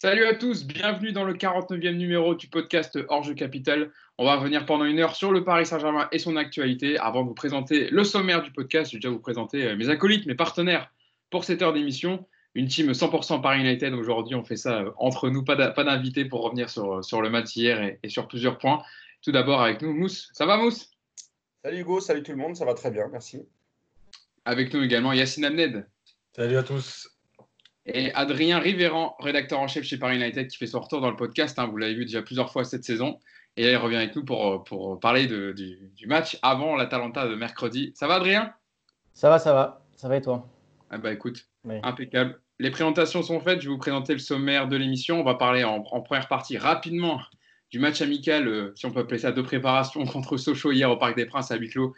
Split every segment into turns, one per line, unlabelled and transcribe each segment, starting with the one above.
Salut à tous, bienvenue dans le 49e numéro du podcast Hors Capital. On va revenir pendant une heure sur le Paris Saint-Germain et son actualité. Avant de vous présenter le sommaire du podcast, je vais déjà vous présenter euh, mes acolytes, mes partenaires pour cette heure d'émission. Une team 100% Paris United. Aujourd'hui, on fait ça euh, entre nous, pas d'invité pour revenir sur, euh, sur le match hier et, sur plusieurs points. Tout d'abord avec nous, Mousse. Ça va, Mousse?
Salut Hugo, salut tout le monde, ça va très bien, merci.
Avec nous également Yacine Amned.
Salut à tous.
Et Adrien Rivéran, rédacteur en chef chez Paris United, qui fait son retour dans le podcast. Hein. vous l'avez vu déjà plusieurs fois cette saison. Et là, il revient avec nous pour, pour parler du, match avant l'Atalanta de mercredi. Ça va, Adrien?
Ça va, ça va. Ça va et toi?
Ah bah écoute, impeccable. Les présentations sont faites. Je vais vous présenter le sommaire de l'émission. On va parler en, première partie rapidement du match amical, euh, si on peut appeler ça, de préparation contre Sochaux hier au Parc des Princes à huis clos.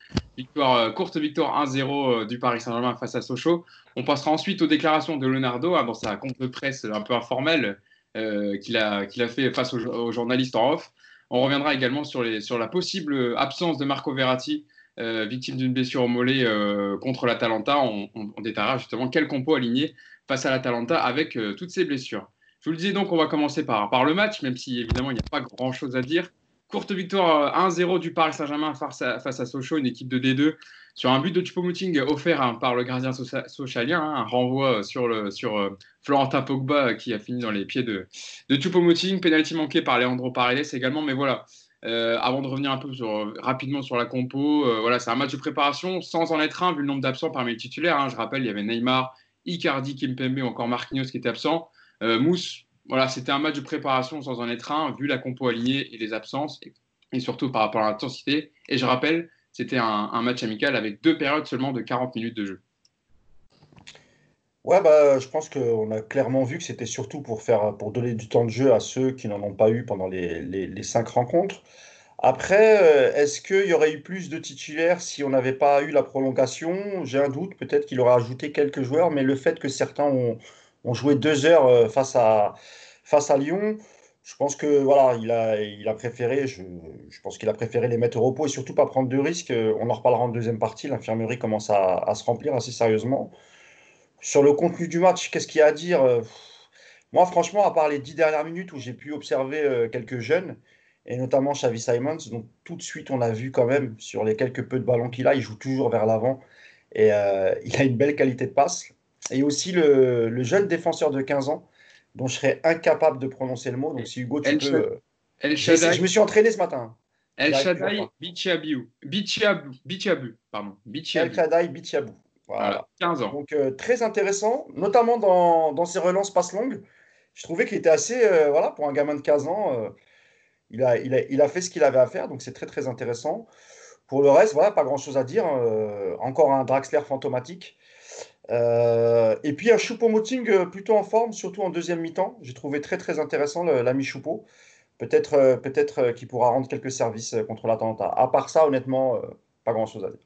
Euh, courte victoire 1-0 euh, du Paris Saint-Germain face à Sochaux. On passera ensuite aux déclarations de Leonardo hein, dans sa compte de presse un peu informelle qu'il a, fait face aux, journalistes en off. On reviendra également sur, la possible absence de Marco Verratti, victime d'une blessure au mollet contre l'Atalanta. On, on, détaillera justement quel compo aligné face à l'Atalanta avec toutes ces blessures. Je vous le disais donc, on va commencer par, le match, même si évidemment il n'y a pas grand-chose à dire. Courte victoire 1-0 du Paris Saint-Germain face à, face Sochaux, une équipe de D2, sur un but de Choupo-Moting offert hein, par le gardien socialien, hein, un renvoi sur, le, sur Florentin Pogba qui a fini dans les pieds de, de Choupo-Moting, pénalty manqué par Leandro Paredes également, mais voilà. Euh, avant de revenir un peu rapidement sur la compo, euh, voilà, c'est un match de préparation sans en être un vu le nombre d'absents parmi les titulaires. Hein. Je rappelle, il y avait Neymar, Icardi, Kimpembe ou encore Marquinhos qui étaient absents. Euh, Mousse, voilà, c'était un match de préparation sans en être un vu la compo alignée et les absences et, surtout par rapport à l'intensité. Et je rappelle, c'était un, match amical avec deux périodes seulement de 40 minutes de jeu.
Ouais, bah, je pense qu'on a clairement vu que c'était surtout pour, faire, pour donner du temps de jeu à ceux qui n'en ont pas eu pendant les, les, cinq rencontres. Après, euh, est-ce qu'il y aurait eu plus de titulaires si on n'avait pas eu la prolongation? J'ai un doute, peut-être qu'il aurait ajouté quelques joueurs, mais le fait que certains ont, ont joué deux heures euh, face à, Lyon, je pense que voilà, il a, préféré, je, pense qu'il a préféré les mettre au repos et surtout pas prendre de risques. On en reparlera en deuxième partie. L'infirmerie commence à, se remplir assez sérieusement. Sur le contenu du match, qu'est-ce qu'il y a à dire euh, Moi, franchement, à part les dix dernières minutes où j'ai pu observer euh, quelques jeunes, et notamment Xavi Simons, donc tout de suite, on a vu quand même sur les quelques peu de ballons qu'il a, il joue toujours vers l'avant et euh, il a une belle qualité de passe. Et aussi le, jeune défenseur de 15 ans, dont je serais incapable de prononcer le mot. Donc, si Hugo, tu peux. je me suis entraîné ce matin.
El Shaddai Bichiabu. Bichiabu. Pardon.
El Shaddai Bichiabu.
Voilà. 15 ans.
Donc euh, très intéressant, notamment dans, dans, ses relances passes longues. Je trouvais qu'il était assez, euh, voilà, pour un gamin de 15 ans, euh, il, a, il, a, il, a, fait ce qu'il avait à faire, donc c'est très très intéressant. Pour le reste, voilà, pas grand chose à dire. encore un Draxler fantomatique. Et puis un Choupo-Moting plutôt en forme, surtout en deuxième mi-temps. J'ai trouvé très très intéressant l'ami Choupo. Peut-être peut-être qu'il pourra rendre quelques services contre l'attentat. À part ça, honnêtement, pas grand chose à dire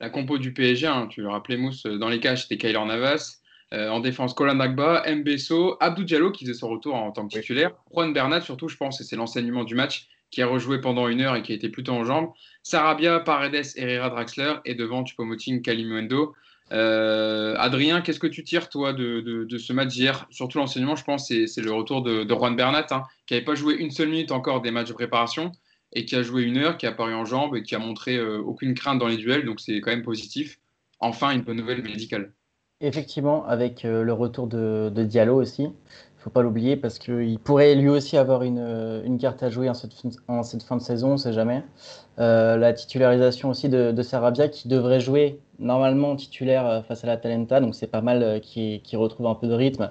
la compo du PSG, hein, tu le rappelais Mousse, dans les cages c'était Kyler Navas, euh, en défense Colin Dagba, Mbesso, Abdou Diallo qui faisait son retour en tant que titulaire, Juan Bernat surtout je pense, et c'est l'enseignement du match, qui a rejoué pendant une heure et qui a été plutôt en jambes, Sarabia, Paredes, Herrera, Draxler, et devant Chupomoting, Kalimundo. Euh, Adrien, qu'est-ce que tu tires toi de, ce match d'hier? Surtout l'enseignement, je pense, c'est le retour de, Juan Bernat, hein, qui n'avait pas joué une seule minute encore des matchs de préparation, et qui a joué une heure, qui a apparu en jambes et qui a montré euh, aucune crainte dans les duels, donc c'est quand même positif. Enfin, une bonne nouvelle médicale.
Effectivement, avec euh, le retour de, Diallo aussi, faut pas l'oublier parce qu'il pourrait lui aussi avoir une, euh, une, carte à jouer en cette, en cette, fin de saison, on ne sait jamais. la titularisation aussi de, de, Sarabia qui devrait jouer normalement titulaire face à la Talenta, donc c'est pas mal qui, qui retrouve un peu de rythme.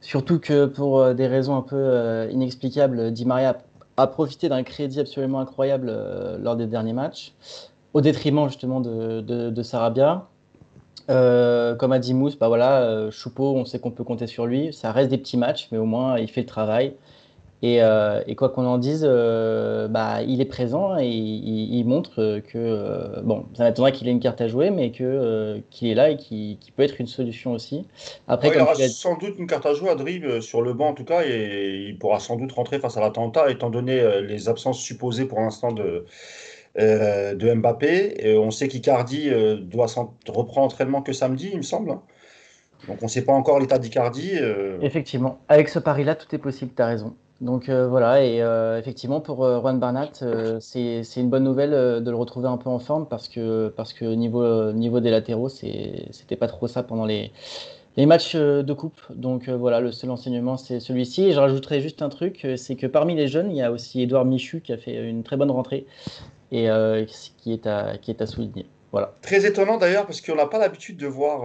Surtout que pour des raisons un peu inexplicables, Di Maria a profité d'un crédit absolument incroyable euh, lors des derniers matchs, au détriment justement de, de, Sarabia. Euh, comme a dit Mousse, bah voilà, euh, Choupeau, on sait qu'on peut compter sur lui. Ça reste des petits matchs, mais au moins il fait le travail. Euh, et, quoi qu'on en dise, euh, bah, il est présent et il, montre que, euh, bon, ça m'étonnerait qu'il ait une carte à jouer, mais qu'il est là et qu'il, peut être une solution aussi.
Après, il aura sans doute une carte à jouer à Drib sur le banc en tout cas, et il pourra sans doute rentrer face à l'attentat, étant donné les absences supposées pour l'instant de, de Mbappé. Et on sait qu'Icardi doit reprendre entraînement que samedi, il me semble. Hein. Donc on ne sait pas encore l'état d'Icardi.
Effectivement, avec ce pari-là, tout est possible, tu as raison. Donc voilà, et effectivement pour Juan Bernat, c'est une bonne nouvelle de le retrouver un peu en forme parce que, parce niveau, des latéraux, c'était pas trop ça pendant les, matchs de coupe. Donc voilà, le seul enseignement, c'est celui-ci. Et je rajouterais juste un truc, c'est que parmi les jeunes, il y a aussi Edouard Michu qui a fait une très bonne rentrée et qui, est à, qui est à souligner. Voilà.
Très étonnant d'ailleurs parce qu'on n'a pas l'habitude de voir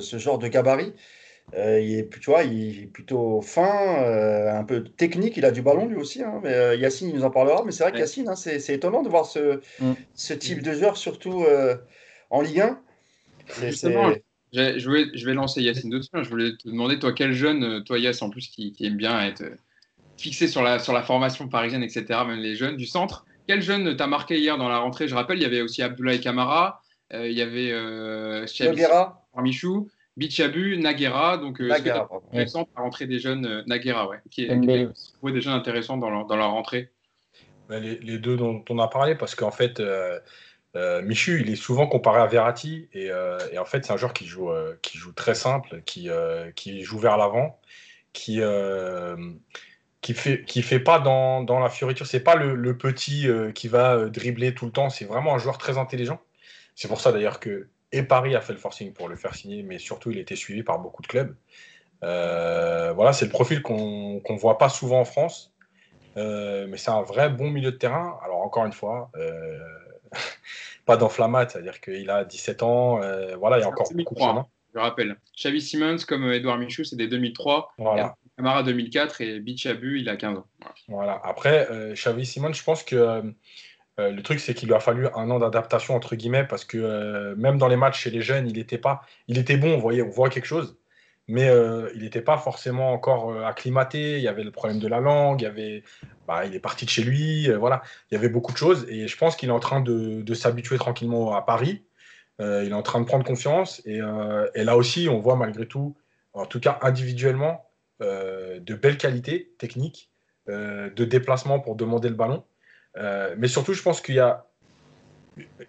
ce genre de gabarit. Euh, il est, tu vois, il est plutôt fin, euh, un peu technique. Il a du ballon lui aussi. Hein, mais euh, Yacine, il nous en parlera. Mais c'est vrai que Yacine, hein, c'est étonnant de voir ce, mm. ce type de joueur, surtout en Ligue 1.
Justement, je vais, je vais lancer Yacine dessus. Je voulais te demander, toi, quel jeune, toi, Yass, en plus, qui, aime bien être fixé sur la, sur la formation parisienne, etc., même les jeunes du centre, quel jeune t'a marqué hier dans la rentrée? Je rappelle, il y avait aussi Abdoulaye Kamara, il y avait euh, Michou. Bichabu, Nagera, donc euh, intéressant par rentrer des jeunes euh, Nagera, ouais, qui, est, des jeunes intéressants dans leur, dans leur rentrée?
Les, deux dont on a parlé, parce qu'en fait, euh, euh, Michu, il est souvent comparé à Verratti, et, et en fait, c'est un joueur qui joue, qui joue très simple, qui, qui joue vers l'avant, qui qui fait qui fait pas dans, dans la fioriture. C'est pas le, le petit qui va dribbler tout le temps. C'est vraiment un joueur très intelligent. C'est pour ça d'ailleurs que et Paris a fait le forcing pour le faire signer, mais surtout il était suivi par beaucoup de clubs. Euh, voilà, c'est le profil qu'on ne voit pas souvent en France, euh, mais c'est un vrai bon milieu de terrain. Alors encore une fois, euh, pas d'enflammate, c'est-à-dire qu'il a 17 ans, voilà, il y a encore beaucoup de
Je rappelle, Xavi Simons comme Edouard Michou, c'est des 2003. Voilà. Camara 2004 et Bichabu, il a 15 ans.
Voilà. Après, Xavi Simons, je pense que euh, le truc, c'est qu'il lui a fallu un an d'adaptation, entre guillemets, parce que euh, même dans les matchs chez les jeunes, il était pas. Il était bon, on, voyait, on voit quelque chose, mais euh, il n'était pas forcément encore acclimaté. Il y avait le problème de la langue, il, bah, est parti de chez lui, voilà. Il y avait beaucoup de choses, et je pense qu'il est en train de, s'habituer tranquillement à Paris. il est en train de prendre confiance, et, là aussi, on voit malgré tout, en tout cas individuellement, de belles qualités techniques, de déplacement pour demander le ballon. Euh, mais surtout, je pense qu'il y a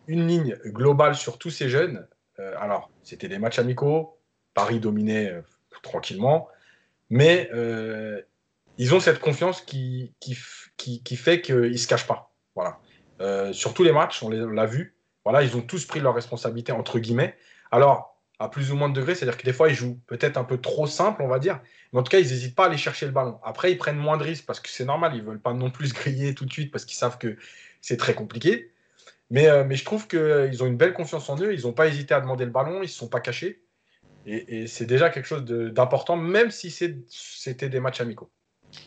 une ligne globale sur tous ces jeunes. Euh, alors, c'était des matchs amicaux, Paris dominait euh, tranquillement, mais ils ont cette confiance qui, qui, qui, fait qu'ils ne se cachent pas. Voilà. sur tous les matchs, on l'a vu, voilà, ils ont tous pris leurs responsabilités, entre guillemets. Alors, à plus ou moins de degrés, c'est-à-dire que des fois, ils jouent peut-être un peu trop simple, on va dire, mais en tout cas, ils n'hésitent pas à aller chercher le ballon. Après, ils prennent moins de risques parce que c'est normal, ils ne veulent pas non plus griller tout de suite parce qu'ils savent que c'est très compliqué. Mais, euh, mais je trouve qu'ils ont une belle confiance en eux, ils n'ont pas hésité à demander le ballon, ils ne se sont pas cachés. Et, c'est déjà quelque chose d'important, même si c'était des matchs amicaux.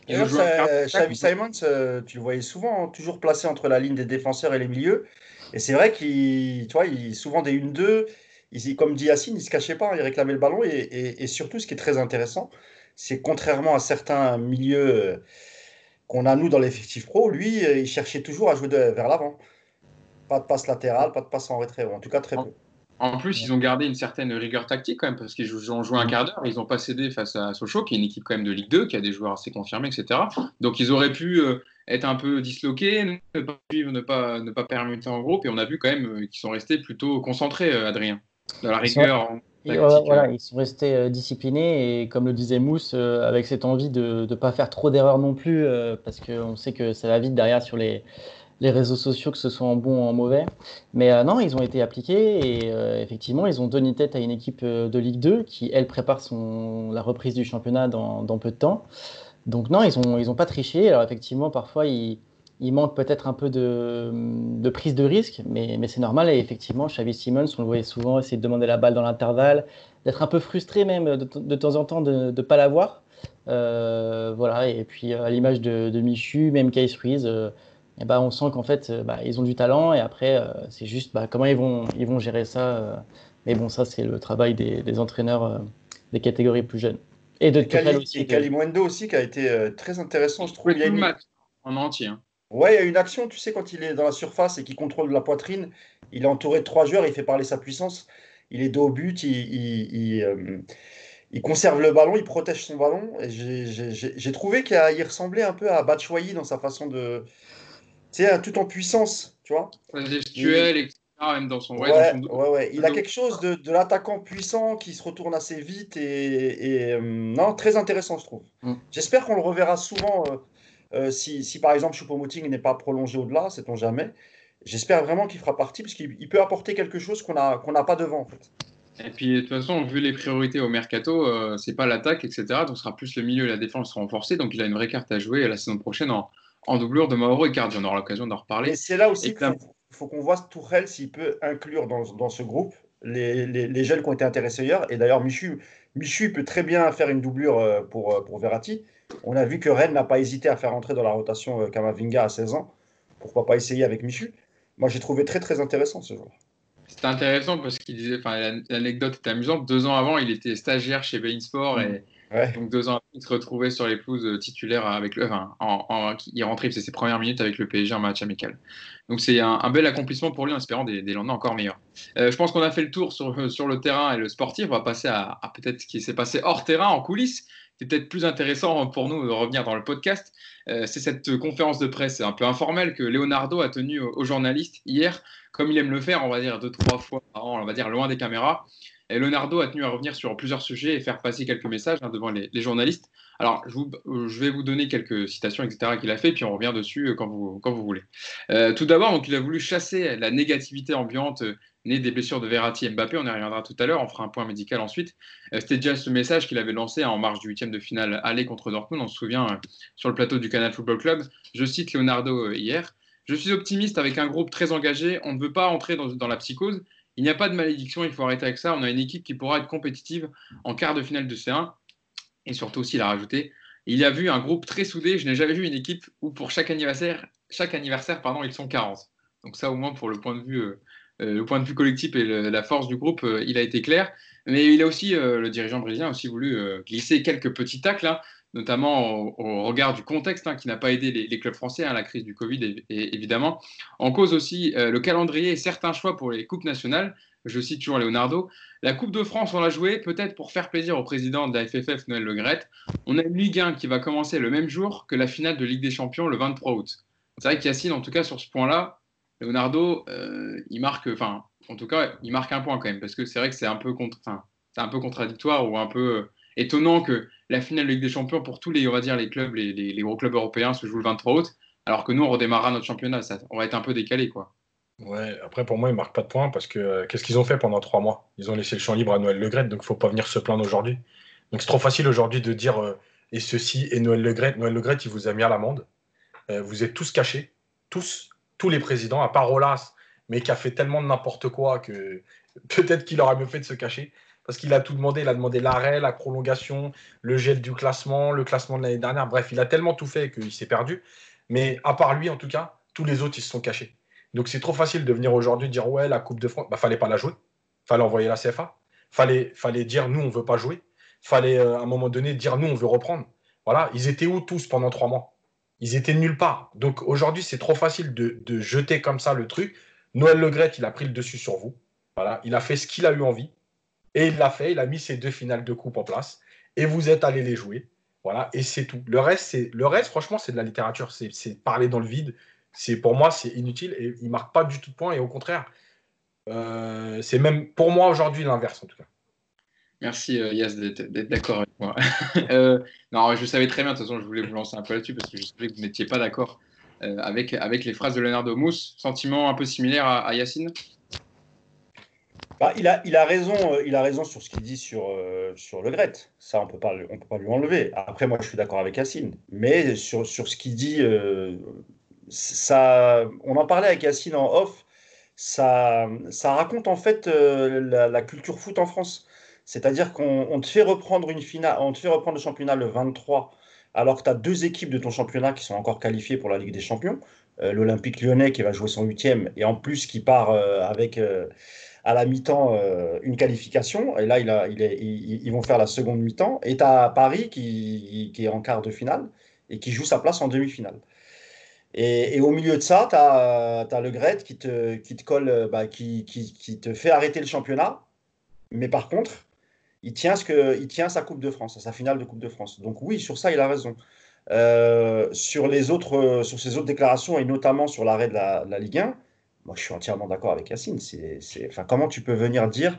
Et Xavi Simons, euh, tu le voyais souvent, hein, toujours placé entre la ligne des défenseurs et les milieux. Et c'est vrai qu'il, tu vois, il, souvent des 1-2, comme dit Yacine, il ne se cachait pas, il réclamait le ballon. Et, surtout, ce qui est très intéressant, c'est contrairement à certains milieux euh, qu'on a nous dans l'effectif pro, lui, euh, il cherchait toujours à jouer vers l'avant. Pas de passe latérale, pas de passe en retrait, en tout cas très peu.
En plus, ils ont gardé une certaine rigueur tactique quand même, parce qu'ils ont joué un quart d'heure, ils n'ont pas cédé face à Sochaux, qui est une équipe quand même de Ligue 2, qui a des joueurs assez confirmés, etc. Donc ils auraient pu euh, être un peu disloqués, ne pas suivre, ne pas, ne pas permuter en groupe, et on a vu quand même qu'ils sont restés plutôt concentrés, Adrien de la rigueur.
voilà, ils sont restés euh, disciplinés et comme le disait Mousse, euh, avec cette envie de ne pas faire trop d'erreurs non plus, euh, parce qu'on sait que ça va vite derrière sur les, les réseaux sociaux, que ce soit en bon ou en mauvais. Mais non, ils ont été appliqués et effectivement, ils ont donné tête à une équipe de Ligue 2 qui, elle, prépare son, la reprise du championnat dans, dans peu de temps. Donc non, ils n'ont ils ont pas triché. Alors effectivement, parfois, ils il manque peut-être un peu de, prise de risque, mais, c'est normal. Et effectivement, Xavi Simons, on le voyait souvent essayer de demander la balle dans l'intervalle, d'être un peu frustré même de, temps en temps de ne pas l'avoir. Euh, voilà, et puis à l'image de, Michu, même Case Ruiz, euh, eh ben, on sent qu'en fait, euh, bah, ils ont du talent et après, c'est juste bah, comment ils vont, ils vont gérer ça. mais bon, ça, c'est le travail des, entraîneurs des catégories plus jeunes.
Et de Cali, aussi. Et aussi, qui a été très intéressant, je trouve.
Il y a une... match en entier. Hein.
Ouais, il y a une action, tu sais, quand il est dans la surface et qu'il contrôle la poitrine, il est entouré de trois joueurs, il fait parler sa puissance, il est dos au but, il, euh, il, conserve le ballon, il protège son ballon. J'ai trouvé qu'il ressemblait un peu à Batshuayi dans sa façon de. Tu sais, tout en puissance, tu vois.
Gestuelle, etc. même dans son.
Ouais, ouais, ouais, Il a quelque chose de, de l'attaquant puissant qui se retourne assez vite et, euh, non, très intéressant, je trouve. Mm. J'espère qu'on le reverra souvent. Euh, euh, si, si, par exemple Choupo-Moting n'est pas prolongé au-delà, sait-on jamais. J'espère vraiment qu'il fera partie parce qu'il peut apporter quelque chose qu'on n'a pas devant. En fait.
Et puis, de toute façon, vu les priorités au mercato, euh, c'est pas l'attaque, etc. Donc, ce sera plus le milieu et la défense renforcés. Donc, il a une vraie carte à jouer la saison prochaine en, en doublure de Mauro et Cardi. On aura l'occasion d'en reparler.
Et c'est là aussi qu'il faut, qu'on voit Tourelle s'il peut inclure dans, dans ce groupe les, les, les, jeunes qui ont été intéressés ailleurs. Et d'ailleurs, Michu, Michu peut très bien faire une doublure euh, pour, euh, pour Verratti. On a vu que Rennes n'a pas hésité à faire entrer dans la rotation euh, Kamavinga à 16 ans. Pourquoi pas essayer avec Michu? Moi, j'ai trouvé très très intéressant ce joueur.
C'était intéressant parce qu'il disait, enfin, l'anecdote est amusante. Deux ans avant, il était stagiaire chez Bein Sport et donc deux ans après, il se retrouvait sur les pelouses euh, titulaires avec le, enfin, en, il rentrait, c'est ses premières minutes avec le PSG en match amical. Donc c'est un, bel accomplissement pour lui en espérant des, des lendemains encore meilleurs. Euh, je pense qu'on a fait le tour sur, sur le terrain et le sportif. On va passer à, à peut-être ce qui s'est passé hors terrain, en coulisses c'est peut-être plus intéressant pour nous de revenir dans le podcast. Euh, c'est cette conférence de presse un peu informelle que Leonardo a tenue aux journalistes hier, comme il aime le faire, on va dire deux, trois fois par an, on va dire loin des caméras. Et Leonardo a tenu à revenir sur plusieurs sujets et faire passer quelques messages hein, devant les, journalistes. Alors, je, vais vous donner quelques citations, etc., qu'il a fait, puis on revient dessus euh, quand vous, voulez. Euh, tout d'abord, il a voulu chasser la négativité ambiante né des blessures de Verratti et Mbappé. On y reviendra tout à l'heure. On fera un point médical ensuite. Euh, c'était déjà ce message qu'il avait lancé en marge du huitième de finale aller contre Dortmund. On se souvient euh, sur le plateau du Canal Football Club. Je cite Leonardo euh, hier. Je suis optimiste avec un groupe très engagé. On ne veut pas entrer dans, la psychose. Il n'y a pas de malédiction. Il faut arrêter avec ça. On a une équipe qui pourra être compétitive en quart de finale de C1. Et surtout aussi, il a rajouté, il y a vu un groupe très soudé. Je n'ai jamais vu une équipe où pour chaque anniversaire, chaque anniversaire pardon, ils sont 40. Donc ça, au moins, pour le point de vue le point de vue collectif et la force du groupe, euh, il a été clair. Mais il a aussi, euh, le dirigeant brésilien a aussi voulu glisser quelques petits tacles, hein, notamment au, regard du contexte hein, qui n'a pas aidé les, clubs français, à hein, la crise du Covid évidemment. En cause aussi le calendrier et certains choix pour les coupes nationales. Je cite toujours Leonardo. La Coupe de France, on l'a jouée peut-être pour faire plaisir au président de la FFF, Noël Le On a une Ligue 1 qui va commencer le même jour que la finale de Ligue des Champions le 23 août. C'est vrai qu'Yacine, en tout cas sur ce point-là, Leonardo, euh, il marque, enfin, en tout cas, il marque un point quand même, parce que c'est vrai que c'est un peu c'est un peu contradictoire ou un peu euh, étonnant que la finale de Ligue des Champions pour tous les, on va dire, les clubs, les, gros clubs européens se joue le 23 août, alors que nous, on redémarrera notre championnat, ça, on va être un peu décalé, quoi.
Ouais, après pour moi, ils marquent pas de points parce que euh, qu'est-ce qu'ils ont fait pendant trois mois? Ils ont laissé le champ libre à Noël Legret, donc faut pas venir se plaindre aujourd'hui. Donc c'est trop facile aujourd'hui de dire et ceci et Noël Legret. Noël Legret, il vous a mis à l'amende. vous êtes tous cachés, tous tous les présidents, à part Rolas, mais qui a fait tellement de n'importe quoi que peut-être qu'il aurait mieux fait de se cacher. Parce qu'il a tout demandé, il a demandé l'arrêt, la prolongation, le gel du classement, le classement de l'année dernière. Bref, il a tellement tout fait qu'il s'est perdu. Mais à part lui, en tout cas, tous les autres, ils se sont cachés. Donc c'est trop facile de venir aujourd'hui dire ouais, la Coupe de France, bah, fallait pas la jouer. Fallait envoyer la CFA. Fallait, fallait dire nous, on veut pas jouer. Fallait euh, à un moment donné dire nous, on veut reprendre. Voilà, ils étaient où tous pendant trois mois? Ils étaient nulle part. Donc aujourd'hui, c'est trop facile de, jeter comme ça le truc. Noël Legret, il a pris le dessus sur vous. Voilà, il a fait ce qu'il a eu envie. Et il l'a fait, il a mis ses deux finales de coupe en place. Et vous êtes allé les jouer. Voilà, et c'est tout. Le reste, c'est le reste, franchement, c'est de la littérature. C'est parler dans le vide. C'est pour moi, c'est inutile et il marque pas du tout de points. Et au contraire, euh, c'est même pour moi aujourd'hui l'inverse en tout cas.
Merci euh, Yas d'être d'accord avec moi. euh, non, je savais très bien, de toute façon, je voulais vous lancer un peu là-dessus parce que je savais que vous n'étiez pas d'accord euh, avec, avec les phrases de Leonardo Mousse. Sentiment un peu similaire à, Yacine?
Bah, il, a, il, a raison, il a raison sur ce qu'il dit sur, sur Le Gret. Ça, on ne peut pas lui enlever. Après, moi, je suis d'accord avec Yacine. Mais sur, sur ce qu'il dit, ça, on en parlait avec Yacine en off. Ça, ça raconte en fait la, culture foot en France. C'est-à-dire qu'on te fait reprendre une finale, on te fait reprendre le championnat le 23, alors que tu as deux équipes de ton championnat qui sont encore qualifiées pour la Ligue des Champions. Euh, L'Olympique lyonnais qui va jouer son huitième et en plus qui part euh, avec euh, à la mi-temps une qualification. Et là, ils vont faire la seconde mi-temps. Et tu as Paris qui, est en quart de finale et qui joue sa place en demi-finale. Et, au milieu de ça, tu as, le Gret bah, qui, te fait arrêter le championnat. Mais par contre, il tient, ce que, il tient sa Coupe de France, sa finale de Coupe de France. Donc oui, sur ça, il a raison. Euh, sur, les autres, sur ses autres déclarations, et notamment sur l'arrêt de la, Ligue 1, moi, je suis entièrement d'accord avec Yacine. C'est, enfin, comment tu peux venir dire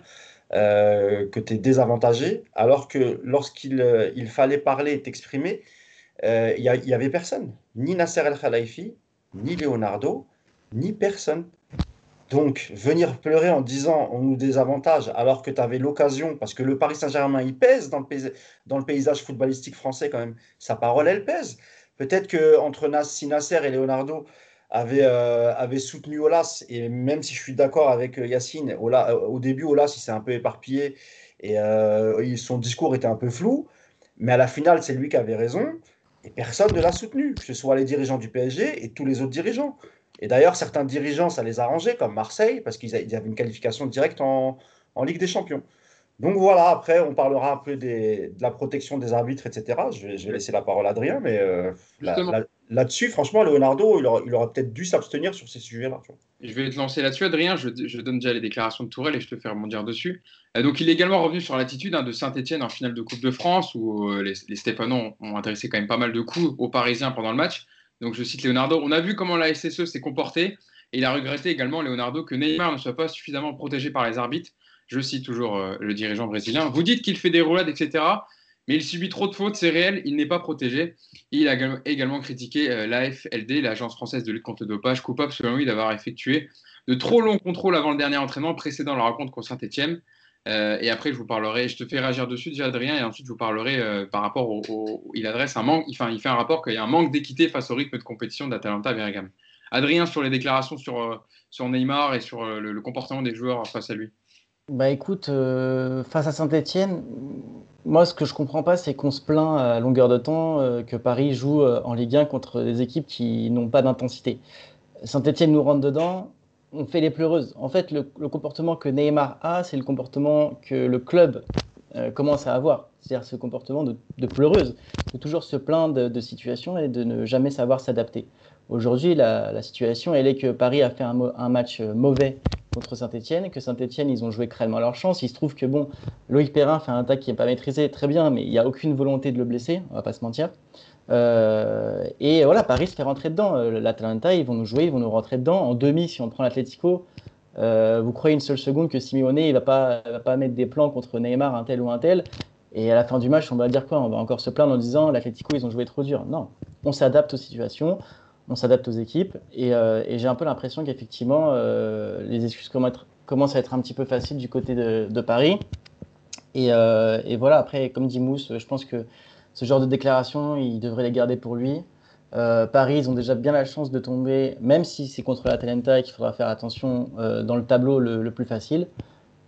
euh, que tu es désavantagé alors que lorsqu'il euh, il fallait parler et t'exprimer, euh, il n'y avait personne. Ni Nasser El Khalifi, ni Leonardo, ni personne. Donc, venir pleurer en disant on nous désavantage alors que tu avais l'occasion, parce que le Paris Saint-Germain, il pèse dans le, paysage footballistique français quand même. Sa parole, elle pèse. Peut-être qu'entre Nasser et Leonardo, euh, avait soutenu Olas. Et même si je suis d'accord avec euh, Yacine, euh, au début, Olas, il s'est un peu éparpillé et son discours était un peu flou. Mais à la finale, c'est lui qui avait raison. Et personne ne l'a soutenu, que ce soit les dirigeants du PSG et tous les autres dirigeants. Et d'ailleurs, certains dirigeants, ça les a arrangés, comme Marseille, parce qu'ils avaient une qualification directe en, en Ligue des Champions. Donc voilà, après, on parlera un peu de la protection des arbitres, etc. Je vais, je vais laisser la parole à Adrien, mais là-dessus, franchement, Leonardo, il aurait, peut-être dû s'abstenir sur ces sujets-là.
Je vais te lancer là-dessus, Adrien. Je, donne déjà les déclarations de Tourelle et je te fais rebondir dessus. Euh, donc, il est également revenu sur l'attitude hein, de Saint-Etienne en finale de Coupe de France, où euh, les, les Stéphanois ont, intéressé quand même pas mal de coups aux Parisiens pendant le match. Donc, je cite Leonardo. On a vu comment la SSE s'est comportée. Et il a regretté également, Leonardo, que Neymar ne soit pas suffisamment protégé par les arbitres je cite toujours euh, le dirigeant brésilien, vous dites qu'il fait des roulades, etc. Mais il subit trop de fautes, c'est réel, il n'est pas protégé. Il a également critiqué euh, l'AFLD, l'Agence française de lutte contre le dopage, coupable selon lui d'avoir effectué de trop longs contrôles avant le dernier entraînement précédant la rencontre contre Saint-Etienne. Euh, et après, je vous parlerai, je te fais réagir dessus déjà, Adrien, et ensuite je vous parlerai par rapport au, Il adresse un manque, enfin, il fait un rapport qu'il y a un manque d'équité face au rythme de compétition d'Atalanta Bergame. Adrien, sur les déclarations sur, sur Neymar et sur le comportement des joueurs face à lui.
Bah écoute, euh, face à Saint-Etienne, moi ce que je comprends pas, c'est qu'on se plaint à longueur de temps euh, que Paris joue euh, en Ligue 1 contre des équipes qui n'ont pas d'intensité. Saint-Etienne nous rentre dedans, on fait les pleureuses. En fait, le, comportement que Neymar a, c'est le comportement que le club commence à avoir. C'est-à-dire ce comportement de, pleureuse, de toujours se plaindre de, situations et de ne jamais savoir s'adapter. Aujourd'hui, la, situation, elle est que Paris a fait un, match mauvais contre Saint-Etienne, que Saint-Etienne, ils ont joué crènement leur chance. Il se trouve que bon, Loïc Perrin fait un attaque qui n'est pas maîtrisé, très bien, mais il n'y a aucune volonté de le blesser, on va pas se mentir. Euh, et voilà, Paris se fait rentrer dedans. Euh, L'Atalanta, ils vont nous jouer, ils vont nous rentrer dedans. En demi, si on prend l'Atlético, euh, vous croyez une seule seconde que Simeone, il va pas, va pas mettre des plans contre Neymar, un tel ou un tel et à la fin du match, on va dire quoi? On va encore se plaindre en disant l'Atlético, ils ont joué trop dur. Non, on s'adapte aux situations on s'adapte aux équipes. Et, euh, j'ai un peu l'impression qu'effectivement, les excuses commencent à être un petit peu faciles du côté de, Paris. Et, voilà, après, comme dit Mousse, je pense que ce genre de déclaration, il devrait les garder pour lui. Paris, ils ont déjà bien la chance de tomber, même si c'est contre la Talenta et qu'il faudra faire attention dans le tableau le, plus facile.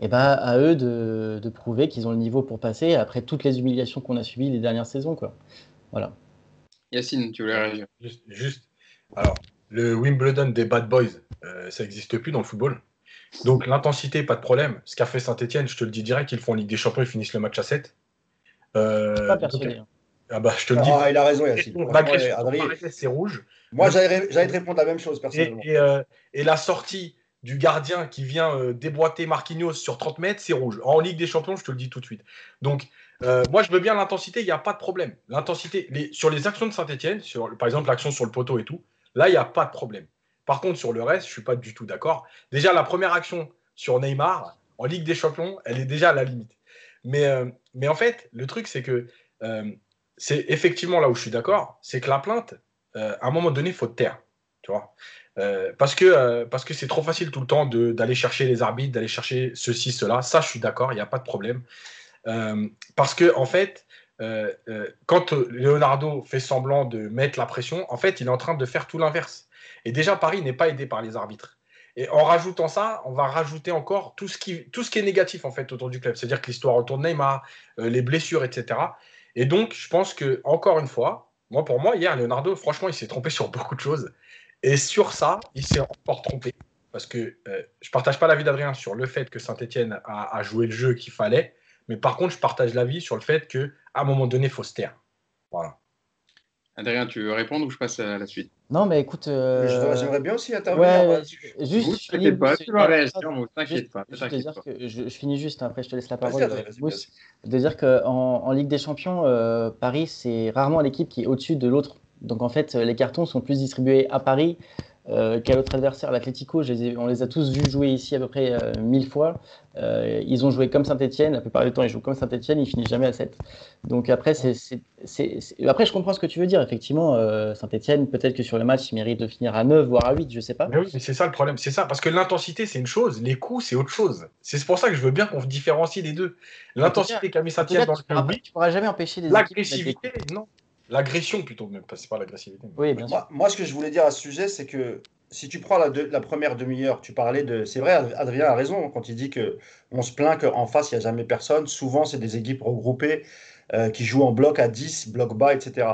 Et bah, à eux de, prouver qu'ils ont le niveau pour passer après toutes les humiliations qu'on a subies les dernières saisons. Quoi. Voilà.
Yacine, tu voulais réagir
juste, alors, le Wimbledon des bad boys, euh, ça n'existe plus dans le football. Donc l'intensité, pas de problème. Ce qu'a fait Saint-Etienne, je te le dis direct, ils font en Ligue des Champions, ils finissent le match à 7.
Euh, pas persuadé. Hein.
Ah bah, je te le dis.
Ah, il a raison, Yacine.
c'est rouge.
Moi, j'allais te répondre la même chose, personnellement.
Et, euh, la sortie du gardien qui vient euh, déboîter Marquinhos sur 30 mètres, c'est rouge. En Ligue des Champions, je te le dis tout de suite. Donc, moi, je veux bien l'intensité, il n'y a pas de problème. L'intensité, sur les actions de Saint-Etienne, par exemple l'action sur le poteau et tout, Là, il n'y a pas de problème. Par contre, sur le reste, je ne suis pas du tout d'accord. Déjà, la première action sur Neymar, en Ligue des Champions, elle est déjà à la limite. Mais, euh, mais en fait, le truc, c'est que euh, c'est effectivement là où je suis d'accord, c'est que la plainte, euh, à un moment donné, il faut taire. Tu vois parce que parce que c'est trop facile tout le temps d'aller chercher les arbitres, d'aller chercher ceci, cela. Ça, je suis d'accord, il n'y a pas de problème. parce que en fait, euh, euh, quand Leonardo fait semblant de mettre la pression, en fait, il est en train de faire tout l'inverse. Et déjà, Paris n'est pas aidé par les arbitres. Et en rajoutant ça, on va rajouter encore tout ce qui, tout ce qui est négatif en fait autour du club. C'est-à-dire que l'histoire autour de Neymar, euh, les blessures, etc. Et donc, je pense que encore une fois, moi pour moi hier, Leonardo, franchement, il s'est trompé sur beaucoup de choses. Et sur ça, il s'est encore trompé parce que je partage pas l'avis d'Adrien sur le fait que Saint-Etienne a, a, joué le jeu qu'il fallait. Mais par contre, je partage l'avis sur le fait qu'à un moment donné, il faut se taire. Voilà.
Adrien, tu veux répondre ou je passe à la suite?
Non, mais écoute.
Euh, j'aimerais bien aussi intervenir.
Ouais, juste,
je finis, pas, tu vas réagir,
t'inquiète pas. je, finis juste, après je te laisse la parole. De dire qu'en en Ligue des Champions, euh, Paris, c'est rarement l'équipe qui est au-dessus de l'autre. Donc en fait, les cartons sont plus distribués à Paris Euh, quel autre adversaire L'Atlético, on les a tous vus jouer ici à peu près euh, mille fois. Euh, ils ont joué comme Saint-Etienne, la plupart du temps ils jouent comme Saint-Etienne, ils finissent jamais à 7. Donc après, après je comprends ce que tu veux dire. Effectivement, Saint-Etienne, peut-être que sur le match, il mérite de finir à 9, voire à 8, je sais pas.
Mais oui, c'est ça le problème, c'est ça. Parce que l'intensité, c'est une chose, les coups, c'est autre chose. C'est pour ça que je veux bien qu'on différencie les deux. L'intensité qu'a mis Saint-Etienne dans le
public. Tu pourras jamais empêcher
des L'agressivité, non. L'agression plutôt, même pas, c'est pas l'agressivité.
Oui, bien sûr. Moi, ce que je voulais dire à ce sujet, c'est que si tu prends la, la première demi-heure, tu parlais de. C'est vrai, Adrien a raison quand il dit que on se plaint qu'en face, il n'y a jamais personne. Souvent, c'est des équipes regroupées euh, qui jouent en bloc à 10, bloc bas, etc.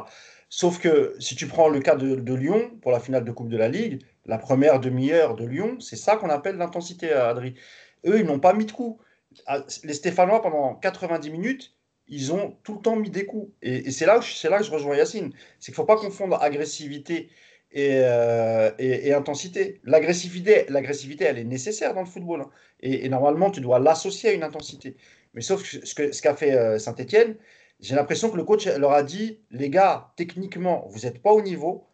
Sauf que si tu prends le cas de, de Lyon pour la finale de Coupe de la Ligue, la première demi-heure de Lyon, c'est ça qu'on appelle l'intensité, Adrien. Eux, ils n'ont pas mis de coups. Ah, les Stéphanois, pendant 90 minutes, ils ont tout le temps mis des coups. Et, c'est là, là que je rejoins Yacine. C'est qu'il ne faut pas confondre agressivité euh, et, intensité. L'agressivité, l'agressivité, elle est nécessaire dans le football. Hein. Et, normalement, tu dois l'associer à une intensité. Mais sauf que ce qu'a ce fait euh, Saint-Etienne, j'ai l'impression que le coach leur a dit les gars, techniquement, vous n'êtes pas au niveau,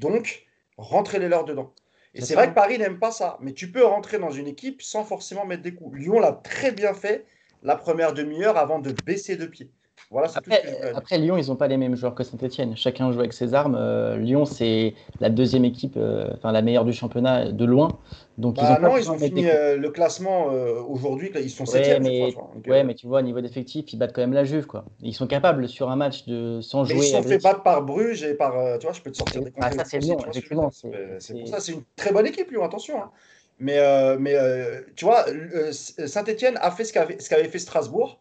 donc rentrez-les leurs dedans. Et c'est vrai que Paris n'aime pas ça, mais tu peux rentrer dans une équipe sans forcément mettre des coups. Lyon l'a très bien fait la première demi-heure avant de baisser de pied.
Voilà, après, après, Lyon, ils n'ont pas les mêmes joueurs que Saint-Etienne. Chacun joue avec ses armes. Euh, Lyon, c'est la deuxième équipe, euh, enfin la meilleure du championnat de loin.
Donc ils bah ont non, ils ont fini euh, le classement aujourd'hui. Ils sont septième.
Ouais, mais, ouais, mais tu vois, au niveau d'effectif, ils battent quand même la Juve, quoi. Ils sont capables sur un match de sans jouer. Ils
sont fait battre par Bruges et par, tu vois, je peux te sortir des.
Ah, ça c'est Lyon, effectivement.
C'est pour ça, c'est une très bonne équipe, Lyon. Attention. Hein. Mais, euh, euh, tu vois, euh, Saint-Etienne a fait ce qu'avait, fait Strasbourg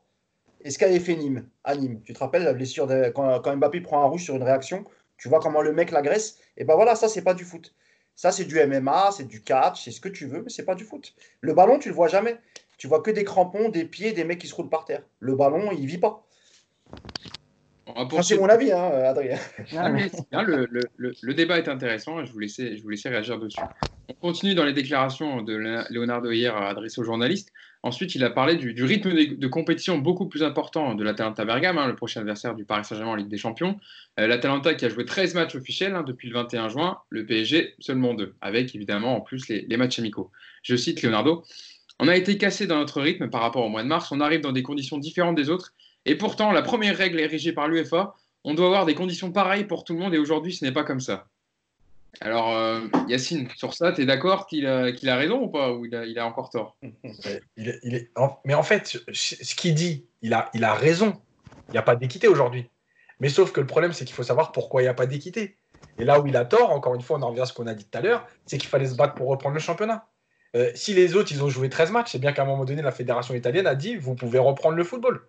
et ce qu'avait fait Nîmes, à Nîmes. Tu te rappelles la blessure quand, quand, Mbappé prend un rouge sur une réaction, tu vois comment le mec l'agresse. Et ben voilà, ça, c'est pas du foot. Ça, c'est du MMA, c'est du catch, c'est ce que tu veux, mais c'est pas du foot. Le ballon, tu le vois jamais. Tu vois que des crampons, des pieds, des mecs qui se roulent par terre. Le ballon, il vit pas. C'est mon avis, hein, Adrien.
le, le, le, débat est intéressant. Je vous laisser, je vous laisser réagir dessus. On continue dans les déclarations de Leonardo hier adressées aux journalistes. Ensuite, il a parlé du, rythme de, compétition beaucoup plus important de l'Atalanta Bergame, hein, le prochain adversaire du Paris Saint-Germain en Ligue des Champions. Euh, L'Atalanta qui a joué 13 matchs officiels hein, depuis le 21 juin, le PSG seulement 2, avec évidemment en plus les, les, matchs amicaux. Je cite Leonardo On a été cassé dans notre rythme par rapport au mois de mars, on arrive dans des conditions différentes des autres, et pourtant la première règle érigée par l'UEFA, on doit avoir des conditions pareilles pour tout le monde, et aujourd'hui ce n'est pas comme ça. Alors, euh, Yacine, sur ça, tu es d'accord qu'il a, raison ou pas Ou il a, encore tort?
Mais en fait, ce qu'il dit, il a, il a raison. Il n'y a pas d'équité aujourd'hui. Mais sauf que le problème, c'est qu'il faut savoir pourquoi il n'y a pas d'équité. Et là où il a tort, encore une fois, on en revient à ce qu'on a dit tout à l'heure, c'est qu'il fallait se battre pour reprendre le championnat. Euh, si les autres, ils ont joué 13 matchs, c'est bien qu'à un moment donné, la fédération italienne a dit, vous pouvez reprendre le football.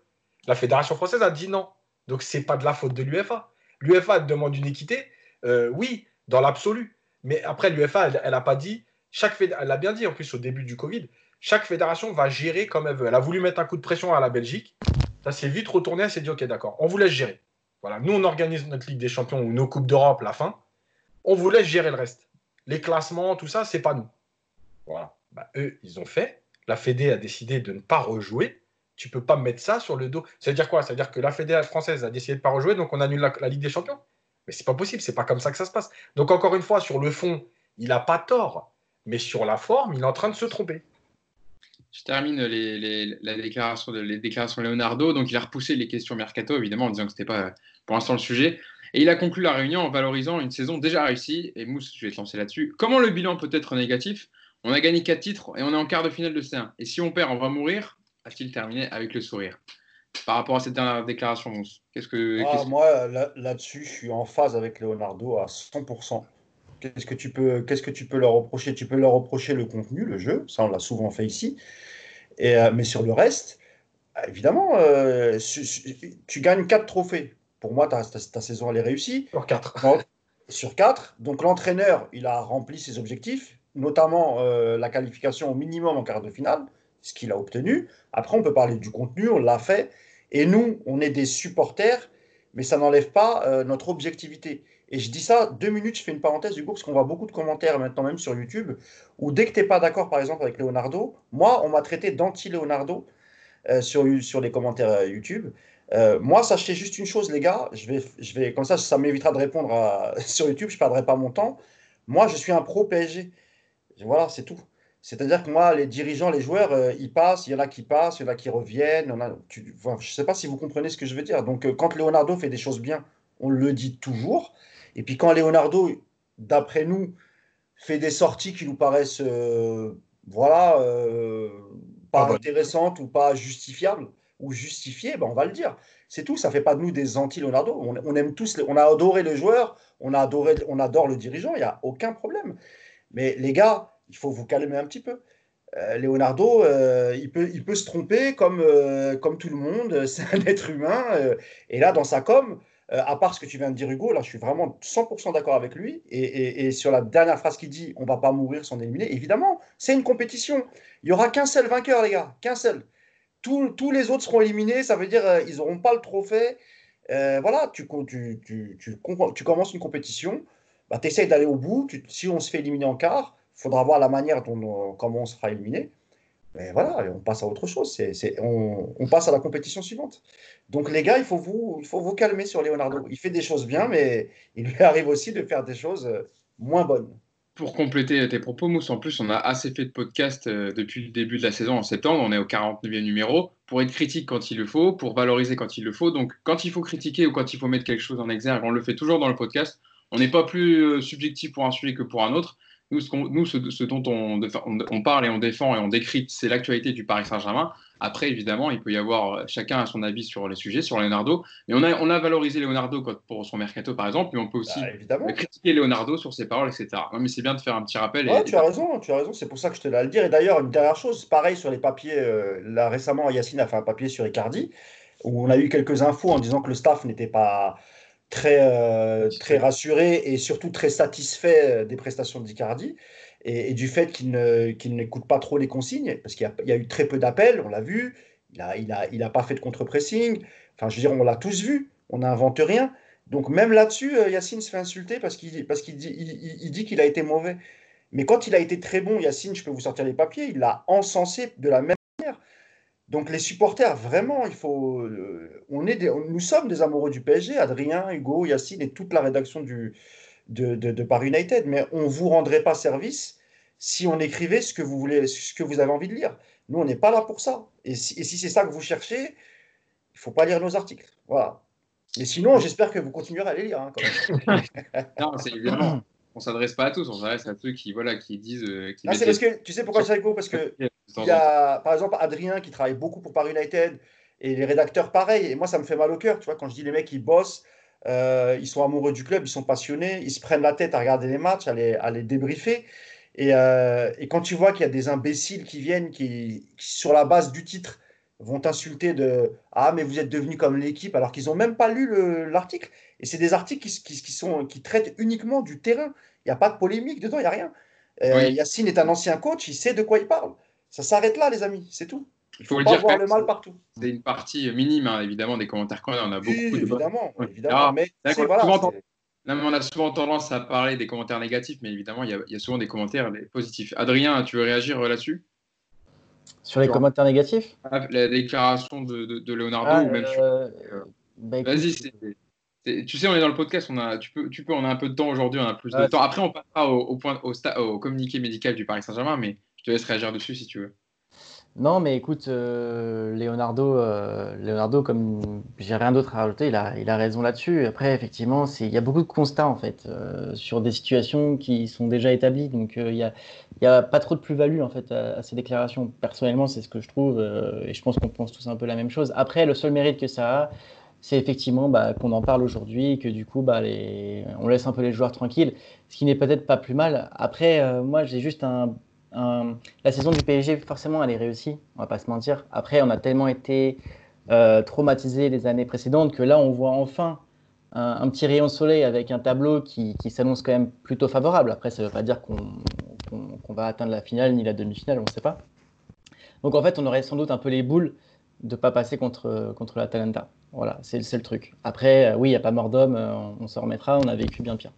La fédération française a dit non. Donc, ce n'est pas de la faute de l'UFA. L'UFA demande une équité. Euh, oui, dans l'absolu. Mais après, l'UFA, elle n'a pas dit, chaque elle a bien dit en plus au début du Covid, chaque fédération va gérer comme elle veut. Elle a voulu mettre un coup de pression à la Belgique. Ça s'est vite retourné, elle s'est dit, ok, d'accord, on vous laisse gérer. Voilà, nous, on organise notre Ligue des Champions ou nos Coupes d'Europe, la fin. On vous laisse gérer le reste. Les classements, tout ça, c'est pas nous. Voilà. Bah, eux, ils ont fait. La Fédé a décidé de ne pas rejouer. Tu peux pas mettre ça sur le dos. Ça veut dire quoi? Ça veut dire que la Fédé française a décidé de pas rejouer, donc on annule la Ligue des Champions? Mais c'est pas possible, c'est pas comme ça que ça se passe. Donc encore une fois, sur le fond, il n'a pas tort, mais sur la forme, il est en train de se tromper.
Je termine les, la déclaration de, les déclarations de Leonardo. Donc, il a repoussé les questions mercato, évidemment, en disant que ce n'était pas pour l'instant le sujet. Et il a conclu la réunion en valorisant une saison déjà réussie. Et Mousse, je vais te lancer là-dessus. Comment le bilan peut être négatif? On a gagné 4 titres et on est en quart de finale de C1. Et si on perd, on va mourir? A-t-il terminé avec le sourire par rapport à cette dernière déclaration, Qu'est-ce que,
ah, Moi, là-dessus, je suis en phase avec Leonardo à 100%. Qu'est-ce que tu peux, qu'est-ce que tu peux leur reprocher? Tu peux leur reprocher le contenu, le jeu, ça on l'a souvent fait ici. Et, euh, mais sur le reste, évidemment, euh, tu gagnes 4 trophées. Pour moi, ta, ta, saison, elle est réussie.
Sur 4.
sur 4. Donc l'entraîneur, il a rempli ses objectifs, notamment euh, la qualification au minimum en quart de finale, ce qu'il a obtenu. Après, on peut parler du contenu, on l'a fait. Et nous, on est des supporters, mais ça n'enlève pas euh, notre objectivité. Et je dis ça, deux minutes, je fais une parenthèse du coup, parce qu'on voit beaucoup de commentaires maintenant même sur YouTube, où dès que tu n'es pas d'accord, par exemple, avec Leonardo, moi, on m'a traité d'anti-Leonardo euh, sur, sur les commentaires euh, YouTube. moi, sachez juste une chose, les gars, je vais, je vais, comme ça, ça m'évitera de répondre sur YouTube, je ne perdrai pas mon temps. Moi, je suis un pro PSG. Voilà, c'est tout. C'est-à-dire que moi, les dirigeants, les joueurs, euh, ils passent, il y en a qui passent, il y en a qui reviennent. je ne sais pas si vous comprenez ce que je veux dire. Donc, euh, quand Leonardo fait des choses bien, on le dit toujours. Et puis, quand Leonardo, d'après nous, fait des sorties qui nous paraissent, euh, voilà, pas ah bah. intéressantes ou pas justifiables ou justifiées, ben on va le dire. C'est tout. Ça ne fait pas de nous des anti-Leonardo. On, aime tous, on a adoré le joueur, on, a adoré, on adore le dirigeant, il n'y a aucun problème. Mais les gars, il faut vous calmer un petit peu. Euh, Leonardo, euh, il, peut, il peut se tromper comme, euh, comme tout le monde, c'est un être humain. et là, dans sa com, à part ce que tu viens de dire, Hugo, là, je suis vraiment 100% d'accord avec lui. Et, sur la dernière phrase qu'il dit, on va pas mourir sans éliminer, évidemment, c'est une compétition. Il y aura qu'un seul vainqueur, les gars, qu'un seul. tous les autres seront éliminés, ça veut dire ils n'auront pas le trophée. voilà, tu, commences une compétition, bah, tu essayes d'aller au bout. si on se fait éliminer en quart, faudra voir la manière dont on, comment on sera éliminé. Mais voilà, on passe à autre chose. On, passe à la compétition suivante. Donc les gars, il faut vous, il faut vous calmer sur Leonardo. Il fait des choses bien, mais il lui arrive aussi de faire des choses euh, moins bonnes.
Pour compléter tes propos, Mousse, en plus, on a assez fait de podcasts euh, depuis le début de la saison en septembre. On est au 49e numéro. Pour être critique quand il le faut, pour valoriser quand il le faut. Donc, quand il faut critiquer ou quand il faut mettre quelque chose en exergue, on le fait toujours dans le podcast. On n'est pas plus euh, subjectif pour un sujet que pour un autre. Nous, ce, dont on, parle et on défend et on décrit, c'est l'actualité du Paris Saint-Germain. Après, évidemment, il peut y avoir euh, chacun a son avis sur les sujets, sur Leonardo. Mais on a, on a valorisé Leonardo pour son mercato, par exemple, mais on peut aussi bah, critiquer Leonardo sur ses paroles, etc. mais c'est bien de faire un petit rappel.
tu as raison, tu as raison. C'est pour ça que je te l'ai à le dire. Et d'ailleurs, une dernière chose, pareil sur les papiers. Euh, là, récemment, Yacine a fait un papier sur Icardi où on a eu quelques infos en disant que le staff n'était pas très, euh, très rassuré et surtout très satisfait euh, des prestations d'Icardi et, et, du fait qu'il n'écoute pas trop les consignes, parce qu'il y, a eu très peu d'appels, on l'a vu, il n'a il a, il a pas fait de contre-pressing, enfin je veux dire, on l'a tous vu, on n'invente rien. Donc même là-dessus, euh, Yacine se fait insulter parce qu'il parce qu'il dit qu'il il, dit qu'il a été mauvais. Mais quand il a été très bon, Yacine, je peux vous sortir les papiers, il l'a encensé de la même manière. Donc les supporters, vraiment, il faut. Euh, on est nous sommes des amoureux du PSG, Adrien, Hugo, Yacine et toute la rédaction du, de, de, Paris United, mais on ne vous rendrait pas service si on écrivait ce que vous voulez, ce que vous avez envie de lire. Nous, on n'est pas là pour ça. Et si, c'est ça que vous cherchez, il ne faut pas lire nos articles. Voilà. Et sinon, j'espère que vous continuerez à les lire. Hein,
non, c'est évidemment. On s'adresse pas à tous, on s'adresse à ceux qui, voilà, qui disent. Euh,
ah, c'est parce que tu sais pourquoi c'est Parce que il y a, par exemple, Adrien qui travaille beaucoup pour Paris United et les rédacteurs pareil. Et moi, ça me fait mal au cœur, tu vois, quand je dis les mecs, ils bossent, euh, ils sont amoureux du club, ils sont passionnés, ils se prennent la tête à regarder les matchs, à les, à les débriefer. Et, euh, et, quand tu vois qu'il y a des imbéciles qui viennent, qui, sur la base du titre, vont t'insulter de Ah, mais vous êtes devenu comme l'équipe, alors qu'ils n'ont même pas lu l'article. Et c'est des articles qui, qui, qui, sont, qui traitent uniquement du terrain. Il n'y a pas de polémique dedans, il n'y a rien. Euh, Yacine est un ancien coach, il sait de quoi il parle. Ça s'arrête là, les amis, c'est tout.
Il faut, le pas dire voir le mal partout. C'est une partie minime, hein, évidemment, des commentaires qu'on a. On a beaucoup de...
Évidemment, évidemment. mais
on a souvent tendance à parler des commentaires négatifs, mais évidemment, il y, a, souvent des commentaires positifs. Adrien, tu veux réagir euh, là-dessus?
Sur les commentaires négatifs?
Ah, La déclaration de, Leonardo ah, ou même euh, bah, Vas-y, tu sais, on est dans le podcast, on a, tu, peux, tu peux, on a un peu de temps aujourd'hui, on a plus de temps. Après, on passera au, point, au, au communiqué médical du Paris Saint-Germain, mais laisse réagir dessus si tu veux.
Non, mais écoute, euh, Leonardo, euh, Leonardo, comme j'ai rien d'autre à rajouter, il a, il a raison là-dessus. Après, effectivement, il y a beaucoup de constats en fait euh, sur des situations qui sont déjà établies, donc il n'y a, a pas trop de plus-value en fait à, ces déclarations. Personnellement, c'est ce que je trouve, et je pense qu'on pense tous un peu la même chose. Après, le seul mérite que ça a, c'est effectivement bah, qu'on en parle aujourd'hui que du coup, bah, on laisse un peu les joueurs tranquilles, ce qui n'est peut-être pas plus mal. Après, moi, j'ai juste un la saison du PSG, forcément, elle est réussie, on va pas se mentir. Après, on a tellement été euh, traumatisés les années précédentes que là, on voit enfin un, petit rayon soleil avec un tableau qui, s'annonce quand même plutôt favorable. Après, ça ne veut pas dire qu'on va atteindre la finale ni la demi-finale, on ne sait pas. Donc en fait, on aurait sans doute un peu les boules de ne pas passer contre, contre la Talenta. Voilà, c'est le truc. Après, euh, oui, il n'y a pas mort d'homme, euh, on se remettra, on a vécu bien pire.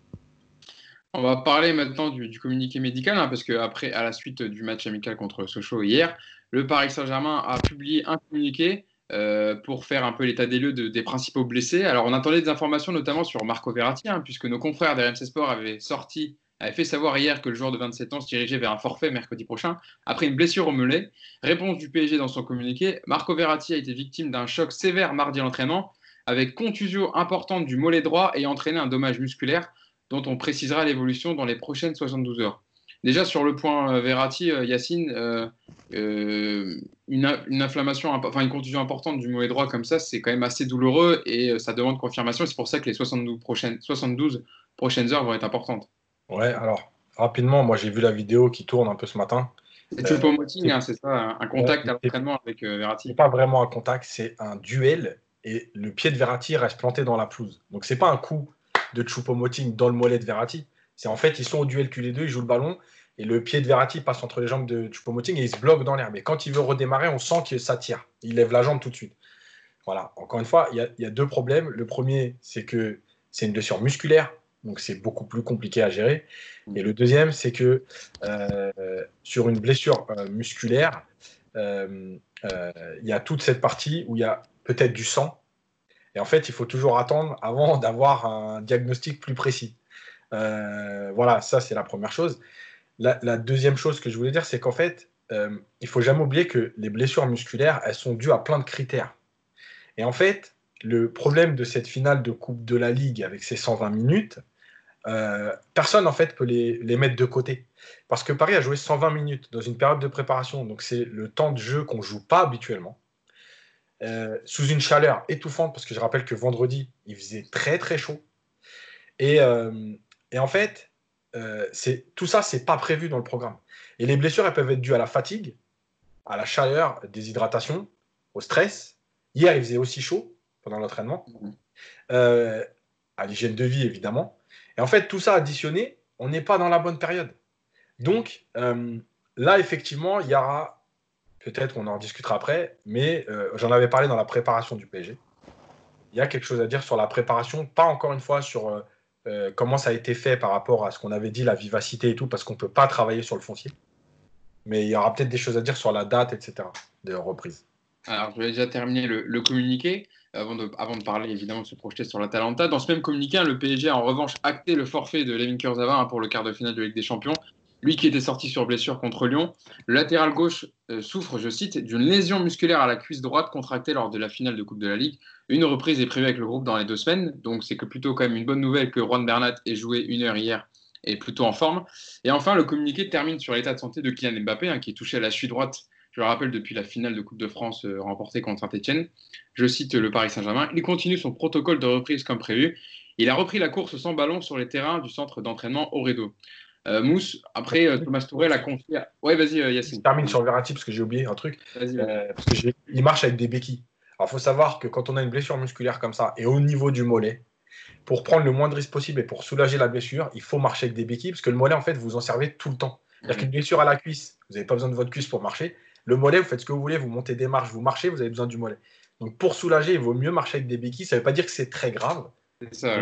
On va parler maintenant du, communiqué médical, hein, parce qu'après, à la suite du match amical contre Sochaux hier, le Paris Saint-Germain a publié un communiqué euh, pour faire un peu l'état des lieux des principaux blessés. Alors, on attendait des informations notamment sur Marco Verratti, hein, puisque nos confrères d'RMC Sport avaient sorti avait fait savoir hier que le joueur de 27 ans se dirigeait vers un forfait mercredi prochain après une blessure au mollet. Réponse du PSG dans son communiqué Marco Verratti a été victime d'un choc sévère mardi à l'entraînement, avec contusion importante du mollet droit et entraîné un dommage musculaire dont on précisera l'évolution dans les prochaines 72 heures. Déjà sur le point euh, Verratti, euh, Yacine, euh, une, inflammation, enfin une contusion importante du mollet droit comme ça, c'est quand même assez douloureux et ça demande confirmation. C'est pour ça que les 72 prochaines, 72 prochaines heures vont être importantes.
Ouais, alors rapidement, moi j'ai vu la vidéo qui tourne un peu ce matin.
C'est hein, c'est ça, un contact à l'entraînement avec Verratti.
C'est pas vraiment un contact, c'est un duel et le pied de Verratti reste planté dans la pelouse. Donc c'est pas un coup de Choupo-Moting dans le mollet de Verratti. C'est en fait, ils sont au duel tous les deux, ils jouent le ballon et le pied de Verratti passe entre les jambes de Choupo-Moting et il se bloque dans l'air. Mais quand il veut redémarrer, on sent que ça tire. Il lève la jambe tout de suite. Voilà, encore une fois, il y, a, deux problèmes. Le premier, c'est que c'est une blessure musculaire, donc c'est beaucoup plus compliqué à gérer. Et le deuxième, c'est que euh, sur une blessure euh, musculaire, euh, il y a toute cette partie où il y a peut-être du sang. Et en fait, il faut toujours attendre avant d'avoir un diagnostic plus précis. Euh, voilà, ça c'est la première chose. La, deuxième chose que je voulais dire, c'est qu'en fait, euh, il faut jamais oublier que les blessures musculaires, elles sont dues à plein de critères. Et en fait, le problème de cette finale de Coupe de la Ligue avec ses 120 minutes, euh, personne en fait peut les, mettre de côté. Parce que Paris a joué 120 minutes dans une période de préparation, donc c'est le temps de jeu qu'on joue pas habituellement. Euh, sous une chaleur étouffante, parce que je rappelle que vendredi, il faisait très très chaud. Et, euh, et en fait, euh, tout ça, c'est pas prévu dans le programme. Et les blessures, elles peuvent être dues à la fatigue, à la chaleur, déshydratation, au stress. Hier, il faisait aussi chaud pendant l'entraînement, à l'hygiène de vie, évidemment. Et en fait, tout ça additionné, on n'est pas dans la bonne période. Donc, là, effectivement, il y aura Peut-être qu'on en discutera après, mais euh, j'en avais parlé dans la préparation du PSG. Il y a quelque chose à dire sur la préparation, pas encore une fois sur euh, euh, comment ça a été fait par rapport à ce qu'on avait dit, la vivacité et tout, parce qu'on ne peut pas travailler sur le foncier. Mais il y aura peut-être des choses à dire sur la date, etc., de reprise.
Alors, je vais déjà terminer le, communiqué. Avant de, parler, évidemment, de se projeter sur la Talenta. Dans ce même communiqué, le PSG a en revanche acté le forfait de Levin Kurzawa hein, pour le quart de finale de Ligue des Champions lui qui était sorti sur blessure contre Lyon. Le latéral gauche euh, souffre, je cite, d'une lésion musculaire à la cuisse droite contractée lors de la finale de Coupe de la Ligue. Une reprise est prévue avec le groupe dans les deux semaines, donc c'est plutôt quand même une bonne nouvelle que Juan Bernat ait joué une heure hier et plutôt en forme. Et enfin, le communiqué termine sur l'état de santé de Kylian Mbappé, hein, qui est touché à la cheville droite, je le rappelle, depuis la finale de Coupe de France euh, remportée contre Saint-Etienne. Je cite le Paris Saint-Germain. Il continue son protocole de reprise comme prévu. Il a repris la course sans ballon sur les terrains du centre d'entraînement Oredo. Euh, Mousse, après, euh, Thomas Tourel a confié. Ouais, vas-y, euh, Yacine.
Je termine sur Verratti parce que j'ai oublié un truc. parce qu'il marche avec des béquilles. Alors, il faut savoir que quand on a une blessure musculaire comme ça et au niveau du mollet, pour prendre le moins de risques possible et pour soulager la blessure, il faut marcher avec des béquilles parce que le mollet, en fait, vous en servez tout le temps. C'est-à-dire mhm. qu'une blessure à la cuisse, vous n'avez pas besoin de votre cuisse pour marcher. Le mollet, vous faites ce que vous voulez, vous montez des marches, vous marchez, vous avez besoin du mollet. Donc, pour soulager, il vaut mieux marcher avec des béquilles. Ça ne veut pas dire que c'est très grave. C'est ça,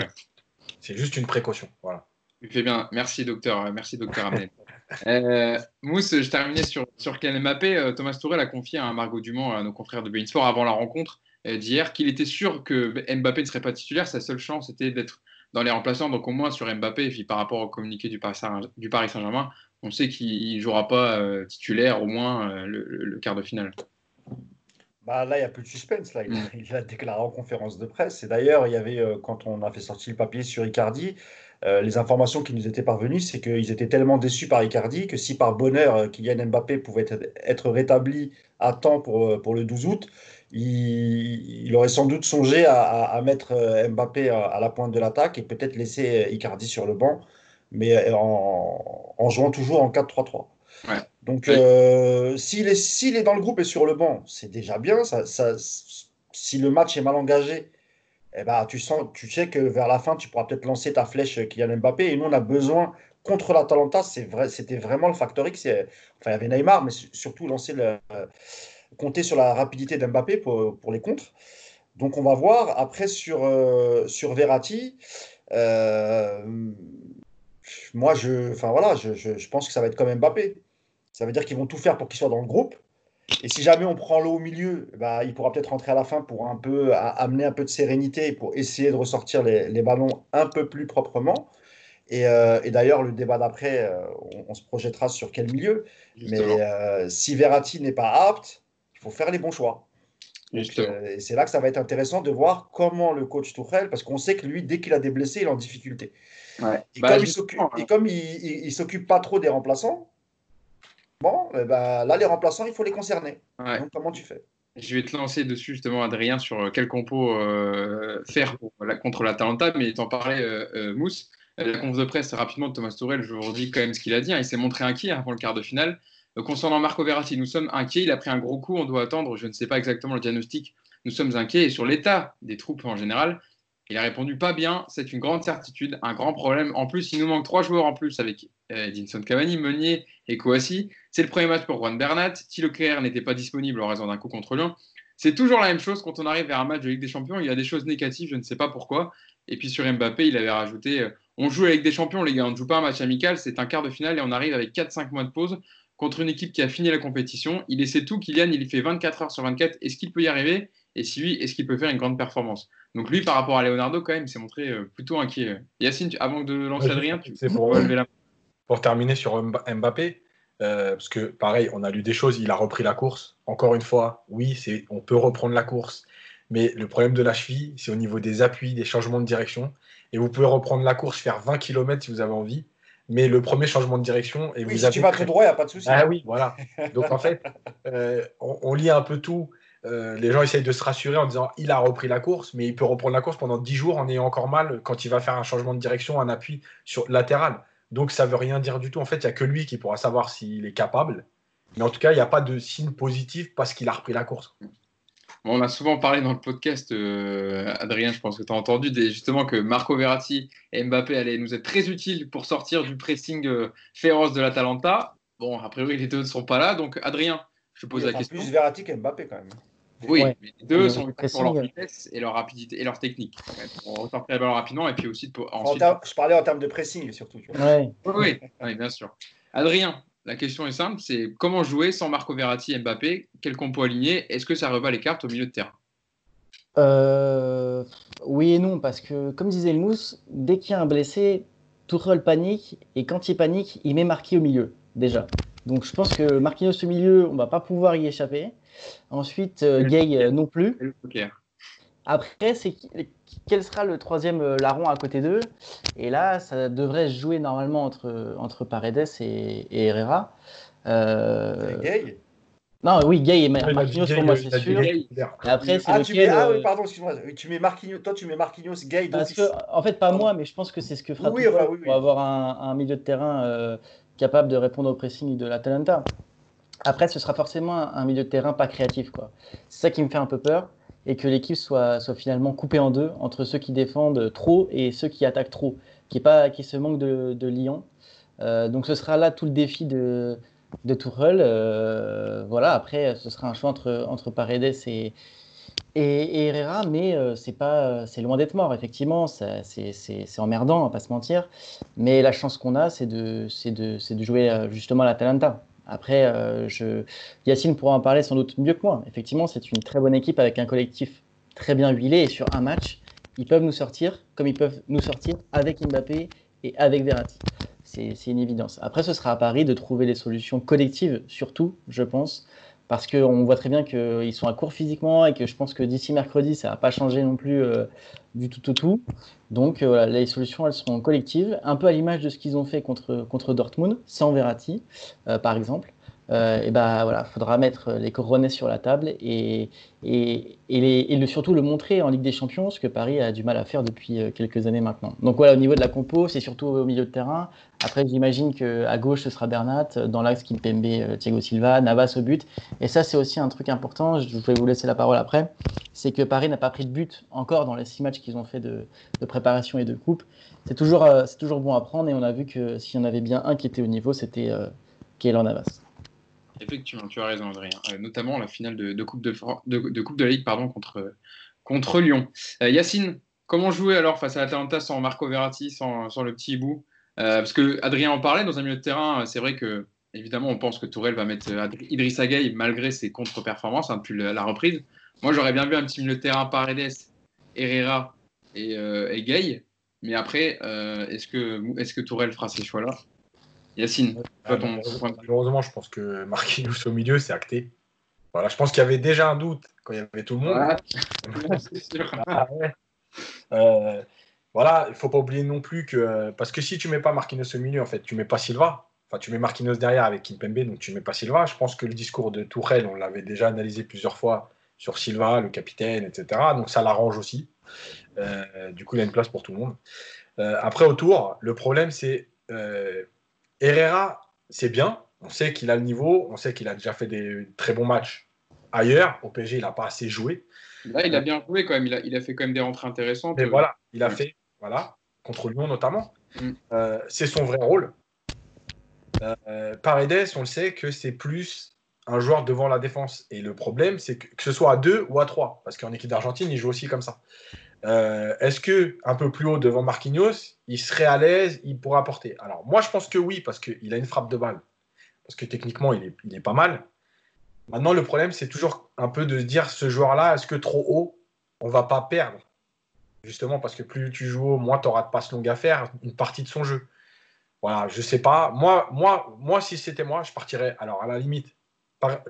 C'est juste une précaution. Voilà.
Tu fais bien. Merci, docteur. Merci, docteur Amel. euh, Mousse, je terminais sur, sur Kylian Mbappé. Euh, Thomas Tourel a confié à Margot Dumont, à nos confrères de Sport, avant la rencontre euh, d'hier, qu'il était sûr que Mbappé ne serait pas titulaire. Sa seule chance était d'être dans les remplaçants. Donc, au moins sur Mbappé, et puis par rapport au communiqué du Paris Saint-Germain, on sait qu'il ne jouera pas euh, titulaire au moins le, quart de finale.
Bah là, il n'y a plus de suspense. Là. Il, mm. il a déclaré en conférence de presse. Et d'ailleurs, il y avait, quand on a fait sortir le papier sur Icardi, euh, les informations qui nous étaient parvenues, c'est qu'ils étaient tellement déçus par Icardi que si par bonheur euh, Kylian Mbappé pouvait être, rétabli à temps pour, euh, pour le 12 août, il, aurait sans doute songé à, mettre Mbappé à, la pointe de l'attaque et peut-être laisser Icardi sur le banc, mais en, jouant toujours en 4-3-3. Donc, s'il est, est, dans le groupe et sur le banc, c'est déjà bien. Ça, ça, si le match est mal engagé, eh ben, tu, sens, tu sais que vers la fin, tu pourras peut-être lancer ta flèche Kylian Mbappé. Et nous, on a besoin, contre l'Atalanta, c'était vraiment le facteur. Enfin, il y avait Neymar, mais surtout lancer le, compter sur la rapidité d'Mbappé pour, les contres. Donc, on va voir. Après, sur, euh, sur Verratti, euh, moi, je, enfin, voilà, je, je pense que ça va être comme Mbappé. Ça veut dire qu'ils vont tout faire pour qu'il soit dans le groupe. Et si jamais on prend l'eau au milieu, bah, il pourra peut-être rentrer à la fin pour un peu amener un peu de sérénité pour essayer de ressortir les, ballons un peu plus proprement. Et, d'ailleurs, le débat d'après, on, se projettera sur quel milieu. Mais si Verratti n'est pas apte, il faut faire les bons choix. et c'est là que ça va être intéressant de voir comment le coach Tourelle, parce qu'on sait que lui, dès qu'il a des blessés, il est en difficulté. Et, bah, comme il ne s'occupe pas trop des remplaçants, bon, eh ben, là, les remplaçants, il faut les concerner. Donc, comment tu fais?
Je vais te lancer dessus justement, Adrien, sur quel compo euh, faire la, contre l'Atalanta, mais t'en parlais, euh, euh, Mousse. La conf de presse rapidement de Thomas Tourelle, je vous redis quand même ce qu'il a dit. Hein. il s'est montré inquiet avant le quart de finale. concernant Marco Verratti, nous sommes inquiets. Il a pris un gros coup. On doit attendre. Je ne sais pas exactement le diagnostic. Nous sommes inquiets. Et sur l'état des troupes en général, il a répondu pas bien, c'est une grande certitude, un grand problème. En plus, il nous manque trois joueurs en plus avec Edinson Cavani, Meunier et Kouassi. C'est le premier match pour Juan Bernat. Thilo Kerr n'était pas disponible en raison d'un coup contre Lyon. C'est toujours la même chose quand on arrive vers un match de Ligue des Champions. Il y a des choses négatives, je ne sais pas pourquoi. Et puis sur Mbappé, il avait rajouté euh, on joue avec des champions, les gars, on ne joue pas un match amical, c'est un quart de finale et on arrive avec 4-5 mois de pause contre une équipe qui a fini la compétition. Il essaie tout, Kylian, il fait 24 heures sur 24. Est-ce qu'il peut y arriver? Et si oui, est-ce qu'il peut faire une grande performance? Donc lui, par rapport à Leonardo, quand même, s'est montré euh, plutôt inquiet. Yacine, avant de lancer Adrien, tu
pour, lever la Pour terminer sur Mbappé, euh, parce que pareil, on a lu des choses, il a repris la course. Encore une fois, oui, on peut reprendre la course, mais le problème de la cheville, c'est au niveau des appuis, des changements de direction. Et vous pouvez reprendre la course, faire 20 km si vous avez envie, mais le premier changement de direction. Et
oui,
vous
si tu vas tout droit, il n'y a pas de souci.
Ah oui, voilà. Donc en fait, euh, on, lit un peu tout. Euh, les gens essayent de se rassurer en disant il a repris la course, mais il peut reprendre la course pendant 10 jours en ayant encore mal quand il va faire un changement de direction, un appui sur latéral. Donc ça veut rien dire du tout. En fait, il n'y a que lui qui pourra savoir s'il est capable. Mais en tout cas, il n'y a pas de signe positif parce qu'il a repris la course.
on a souvent parlé dans le podcast, euh, Adrien, je pense que tu as entendu justement que Marco Verratti et Mbappé allaient nous être très utiles pour sortir du pressing euh, féroce de l'Atalanta. Bon, a priori, les deux ne sont pas là. Donc, Adrien, je pose la question.
Plus Verratti qu'Mbappé quand même.
Oui, mais les deux sont pour leur vitesse et leur rapidité et leur technique. On ressortir la balle rapidement et puis aussi pour,
ensuite... Je parlais en termes de pressing surtout.
Oui. Oui, bien sûr. Adrien, la question est simple, c'est comment jouer sans Marco Verratti et Mbappé? Quel compo aligner? Est-ce que ça rebat les cartes au milieu de terrain?
Euh, Oui et non, parce que comme disait le Mousse, dès qu'il y a un blessé, Tourelle panique et quand il panique, il met Marquis au milieu déjà. Donc je pense que Marquinhos au milieu, on va pas pouvoir y échapper. Ensuite, euh, Gay euh, non plus. Après, c'est quel sera le troisième euh, larron à côté d'eux? Et là, ça devrait se jouer normalement entre, entre Paredes et, Herrera.
Gay?
Non, oui, Gay et Marquinhos pour moi, c'est sûr. Et
après, c'est ah, lequel, ah oui, pardon, excuse-moi. Tu mets Marquinhos, toi, tu mets Marquinhos, Gay.
Parce que, en fait, pas moi, mais je pense que c'est ce que fera oui, pour avoir un, un, milieu de terrain capable de répondre au pressing de l'Atalanta. Après, ce sera forcément un, milieu de terrain pas créatif. C'est ça qui me fait un peu peur et que l'équipe soit, finalement coupée en deux entre ceux qui défendent trop et ceux qui attaquent trop, qui, pas, qui se manque de, de Lyon. Euh, donc ce sera là tout le défi de, de. Euh, voilà, après, ce sera un choix entre, Paredes et, Herrera, mais euh, c'est loin d'être mort. Effectivement, c'est emmerdant, on va pas se mentir. Mais la chance qu'on a, c'est de, de, de jouer euh, justement à l'Atalanta. Après, euh. Yacine pourra en parler sans doute mieux que moi. Effectivement, c'est une très bonne équipe avec un collectif très bien huilé et sur un match, ils peuvent nous sortir comme ils peuvent nous sortir avec Mbappé et avec Verratti. C'est une évidence. Après, ce sera à Paris de trouver des solutions collectives, surtout, je pense, parce qu'on voit très bien qu'ils sont à court physiquement et que je pense que d'ici mercredi, ça va pas changer non plus euh, du tout au tout, Donc euh, les solutions, elles seront collectives, un peu à l'image de ce qu'ils ont fait contre, Dortmund, sans Verratti, euh, par exemple. Euh, et ben voilà, faudra mettre les coronets sur la table et, surtout le montrer en Ligue des Champions, ce que Paris a du mal à faire depuis euh, quelques années maintenant. Donc voilà, au niveau de la compo, c'est surtout au milieu de terrain. Après, j'imagine qu'à gauche, ce sera Bernat, dans l'axe Kimpembe, euh, Thiago Silva, Navas au but. Et ça, c'est aussi un truc important, je vais vous laisser la parole après, c'est que Paris n'a pas pris de but encore dans les six matchs qu'ils ont fait de, préparation et de coupe. C'est toujours, c'est toujours bon à prendre et on a vu que s'il y en avait bien un qui était au niveau, c'était euh, Navas.
Effectivement, tu as raison, Adrien. Euh, notamment la finale de, coupe de, de, coupe la Ligue pardon, contre, contre Lyon. Euh, Yacine, comment jouer alors face à l'Atalanta sans Marco Verratti, sans, sans le petit hibou? Euh, Parce que Adrien en parlait dans un milieu de terrain. C'est vrai que, évidemment, on pense que Tourelle va mettre Idrissa Gueye malgré ses contre-performances hein, depuis la, reprise. Moi, j'aurais bien vu un petit milieu de terrain Paredes, Herrera et, et. Mais après, est-ce que, est que Tourelle fera ces choix-là? Yacine, toi, ton...
Malheureusement, je pense que Marquinhos au milieu, c'est acté. Voilà, je pense qu'il y avait déjà un doute quand il y avait tout le monde. Ah, euh, voilà, il ne faut pas oublier non plus que. Parce que si tu ne mets pas Marquinhos au milieu, en fait, tu ne mets pas Silva. Enfin, tu mets Marquinhos derrière avec Kimpembe, donc tu ne mets pas Silva. Je pense que le discours de Tourelle, on l'avait déjà analysé plusieurs fois sur Silva, le capitaine, etc. Donc ça l'arrange aussi. Euh, du coup, il y a une place pour tout le monde. Euh, après, autour, le problème, c'est Herrera, c'est bien. On sait qu'il a le niveau. On sait qu'il a déjà fait des très bons matchs ailleurs. Au PSG, il n'a pas assez joué.
Là, il a bien joué quand même. Il a, fait quand même des rentrées intéressantes.
Mais voilà, il a fait, voilà, contre Lyon notamment. Mm. Euh, c'est son vrai rôle. Euh, Paredes, on le sait que c'est plus un joueur devant la défense. Et le problème, c'est que, que ce soit à deux ou à trois, parce qu'en équipe d'Argentine, il joue aussi comme ça. Euh, est-ce que un peu plus haut devant Marquinhos, il serait à l'aise, il pourrait apporter? Alors moi, je pense que oui, parce qu'il a une frappe de balle, parce que techniquement, il est, pas mal. Maintenant, le problème, c'est toujours un peu de se dire ce joueur-là, est-ce que trop haut, on va pas perdre? Justement, parce que plus tu joues haut, moins tu auras de passes longues à faire, une partie de son jeu. Voilà, je sais pas. Moi, moi, moi si c'était moi, je partirais. Alors, à la limite,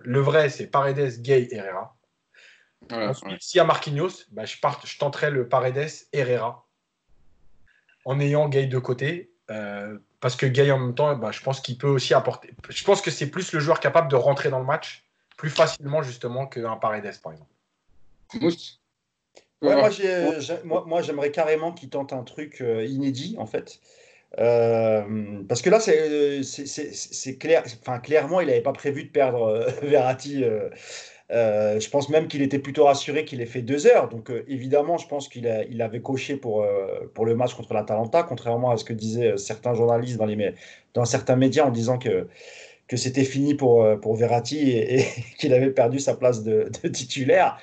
le vrai, c'est Paredes, Gay, Herrera. Ensuite, s'il y a Marquinhos, bah, je, je tenterai le Paredes Herrera en ayant Gay de côté. Euh, parce que Gay en même temps, bah, je pense qu'il peut aussi apporter. Je pense que c'est plus le joueur capable de rentrer dans le match plus facilement justement qu'un Paredes par exemple.
moi, j'aimerais carrément qu'il tente un truc euh, inédit en fait. Euh, parce que là, c'est clair, enfin, clairement, il n'avait pas prévu de perdre Verratti euh, je pense même qu'il était plutôt rassuré qu'il ait fait deux heures. Donc, euh, évidemment, je pense qu'il il avait coché pour, euh, pour le match contre l'Atalanta, contrairement à ce que disaient certains journalistes dans, certains médias en disant que, c'était fini pour, pour Verratti et, qu'il avait perdu sa place de, titulaire.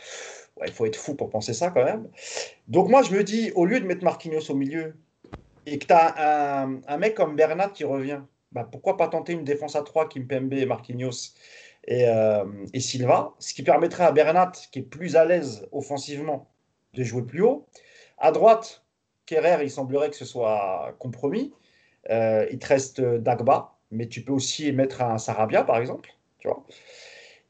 il faut être fou pour penser ça quand même. Donc, moi, je me dis, au lieu de mettre Marquinhos au milieu et que tu as un, un, mec comme Bernat qui revient, bah, pourquoi pas tenter une défense à 3 Kimpembe et Marquinhos euh, et, Silva, ce qui permettrait à Bernat, qui est plus à l'aise offensivement, de jouer plus haut. À droite, Kerrer, il semblerait que ce soit compromis. Euh, il te reste Dagba, mais tu peux aussi mettre un Sarabia, par exemple. Tu vois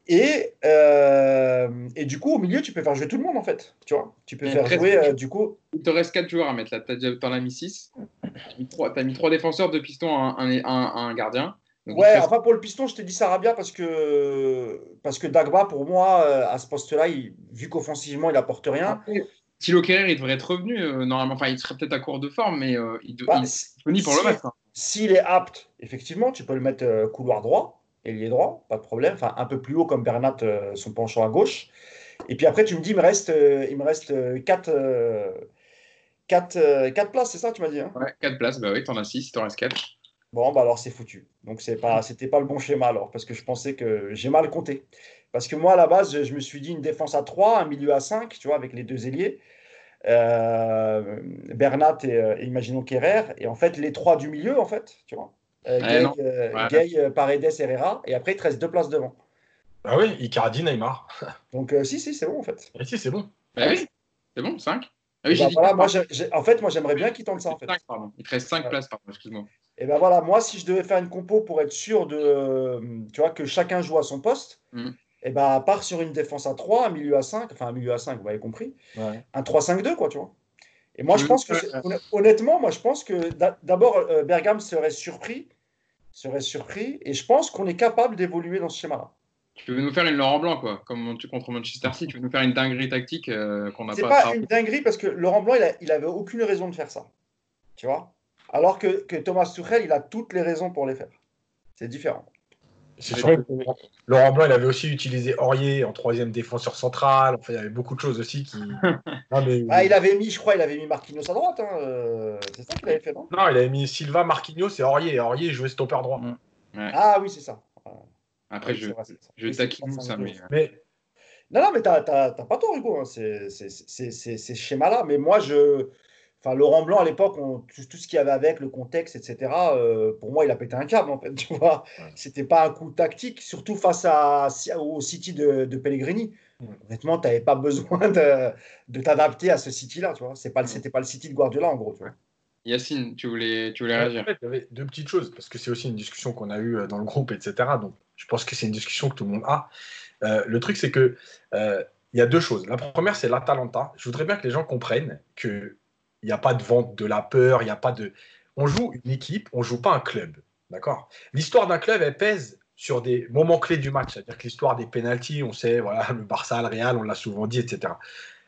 et, euh, et, du coup, au milieu, tu peux faire jouer tout le monde, en fait. Tu vois Tu peux faire jouer, du coup...
Il te reste 4 joueurs à mettre là. Tu en as mis 6. Tu as mis 3 défenseurs, 2 pistons, un, un, un gardien
ouais, enfin pour le piston, je te dis Sarabia parce que, parce que Dagba, pour moi, euh, à ce poste-là, vu qu'offensivement, il apporte rien.
Thilo Kerrer, il devrait être revenu euh, normalement. Enfin, il serait peut-être à court de forme, mais euh, il, bah, est pour le mettre. Hein.
S'il est apte, effectivement, tu peux le mettre couloir droit, ailier droit, pas de problème. Enfin, un peu plus haut comme Bernat, son penchant à gauche. Et puis après, tu me dis, il me reste, il me reste 4 quatre, quatre, places, c'est ça, tu m'as dit hein?
Ouais, 4 places, bah oui, t'en as 6, il t'en reste 4.
Bon, bah alors c'est foutu. Donc c'est pas, c'était pas le bon schéma alors, parce que je pensais que j'ai mal compté. Parce que moi, à la base, je me suis dit une défense à 3, un milieu à 5, tu vois, avec les deux ailiers. Euh, Bernat et, euh, imaginons Kerrer. Et en fait, les trois du milieu, en fait, tu vois. Euh, Gay, Paredes, Herrera. Et après, il te reste deux places devant.
Ah oui, Icardi, Neymar.
Donc si, si, c'est bon, en fait.
Et si, c'est bon.
Bah oui, c'est bon, 5.
Ah oui, bah, moi, en fait, moi, j'aimerais bien qu'il tente ça. En fait.
Il te reste 5 places, pardon, excuse-moi.
Et ben voilà, moi, si je devais faire une compo pour être sûr de, tu vois, que chacun joue à son poste, mm. et ben à part sur une défense à 3, un milieu à 5, enfin un milieu à 5, vous avez compris, un 3-5-2, quoi, tu vois. Et moi, je pense que, honnêtement, moi, je pense que d'abord, euh, Bergam serait surpris, serait surpris, et je pense qu'on est capable d'évoluer dans ce schéma-là.
Tu veux nous faire une Laurent Blanc, quoi, comme tu contre Manchester City, tu veux nous faire une dinguerie tactique euh, qu'on n'a
pas. C'est pas une dinguerie parce que Laurent Blanc, il, a, il avait aucune raison de faire ça. Tu vois? Alors que, Thomas Tuchel, il a toutes les raisons pour les faire. C'est différent.
Laurent Blanc, il avait aussi utilisé Aurier en troisième défenseur central. Enfin, il y avait beaucoup de choses aussi qui.
ah, il avait mis, je crois, il avait mis Marquinhos à droite. Hein, euh, c'est ça qu'il avait fait, non?
Non, il avait mis Silva, Marquinhos et Aurier. Et Aurier jouait stopper droit. Mm.
Ah oui, c'est ça.
Après, je, je taquine ça, mais...
mais... Non, non, mais t'as pas tort, Hugo. Hein. C'est ce schéma-là. Mais moi, je Laurent Blanc, à l'époque, tout, tout, ce qu'il y avait avec, le contexte, etc., euh, pour moi, il a pété un câble, en fait, tu vois. C'était pas un coup tactique, surtout face à, au City de, Pellegrini. Honnêtement, tu n'avais pas besoin de, t'adapter à ce City-là, tu vois. Ce n'était pas, pas le City de Guardiola, en gros, tu vois.
Yacine, tu voulais, tu voulais réagir?
Il y avait deux petites choses, parce que c'est aussi une discussion qu'on a eue dans le groupe, etc. Donc, je pense que c'est une discussion que tout le monde a. le truc, c'est que il y a deux choses. La première, c'est l'Atalanta. Je voudrais bien que les gens comprennent qu'il n'y a pas de vente de la peur, il n'y a pas de. On joue une équipe, on joue pas un club. D'accord? L'histoire d'un club, elle pèse sur des moments clés du match. C'est-à-dire que l'histoire des pénalties, on sait, voilà, le Barça, le Real, on l'a souvent dit, etc.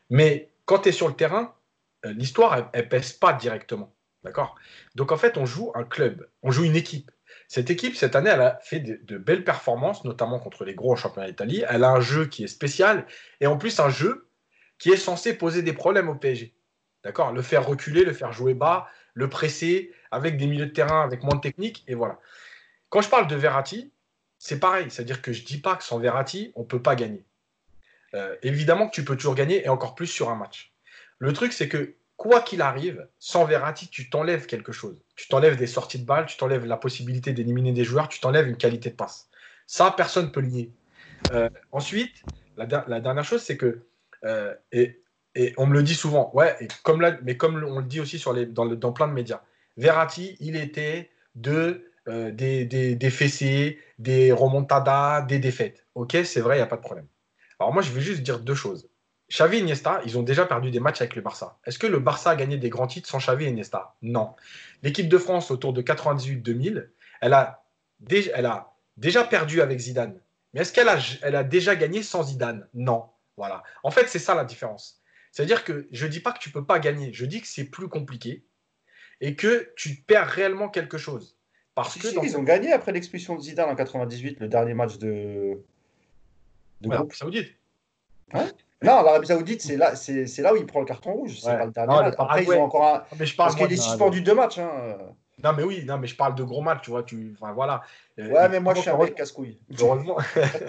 Mais quand tu es sur le terrain, euh, l'histoire, elle, ne pèse pas directement. D'accord? Donc en fait, on joue un club, on joue une équipe. Cette équipe, cette année, elle a fait de, belles performances, notamment contre les gros championnats d'Italie. Elle a un jeu qui est spécial et en plus un jeu qui est censé poser des problèmes au PSG. D'accord? Le faire reculer, le faire jouer bas, le presser avec des milieux de terrain, avec moins de technique, et voilà. Quand je parle de Verratti, c'est pareil, c'est-à-dire que je ne dis pas que sans Verratti, on ne peut pas gagner. Euh, évidemment que tu peux toujours gagner, et encore plus sur un match. Le truc, c'est que quoi qu'il arrive, sans Verratti, tu t'enlèves quelque chose. Tu t'enlèves des sorties de balles, tu t'enlèves la possibilité d'éliminer des joueurs, tu t'enlèves une qualité de passe. Ça, personne ne peut le nier. Euh, ensuite, la, dernière chose, c'est que, euh, et, on me le dit souvent, ouais, et comme mais comme on le dit aussi sur les, dans, dans plein de médias, Verratti, il était de, euh, des, des, des, fessées, des remontadas, des défaites. Ok, c'est vrai, il n'y a pas de problème. Alors moi, je vais juste dire deux choses. Xavi et Iniesta, ils ont déjà perdu des matchs avec le Barça. Est-ce que le Barça a gagné des grands titres sans Xavi et Iniesta? Non. L'équipe de France, autour de 98-2000, elle a, déjà, elle a déjà perdu avec Zidane. Mais est-ce qu'elle a, elle a déjà gagné sans Zidane? Non. Voilà. En fait, c'est ça la différence. C'est-à-dire que je ne dis pas que tu ne peux pas gagner, je dis que c'est plus compliqué et que tu perds réellement quelque chose.
Parce que ils ont gagné après l'expulsion de Zidane en 98, le dernier match de,
de groupe. Saoudite.
Hein non, l'Arabie Saoudite, c'est là, c'est, là où il prend le carton rouge. C'est pas le dernier match. Après, ils ont encore un. Mais je parce qu'il est suspendu deux matchs. Hein.
Non, mais oui, non, mais je parle de gros matchs, tu vois. Tu... Enfin, voilà.
Euh, ouais, mais moi, je suis un mec casse-couille.
Heureusement,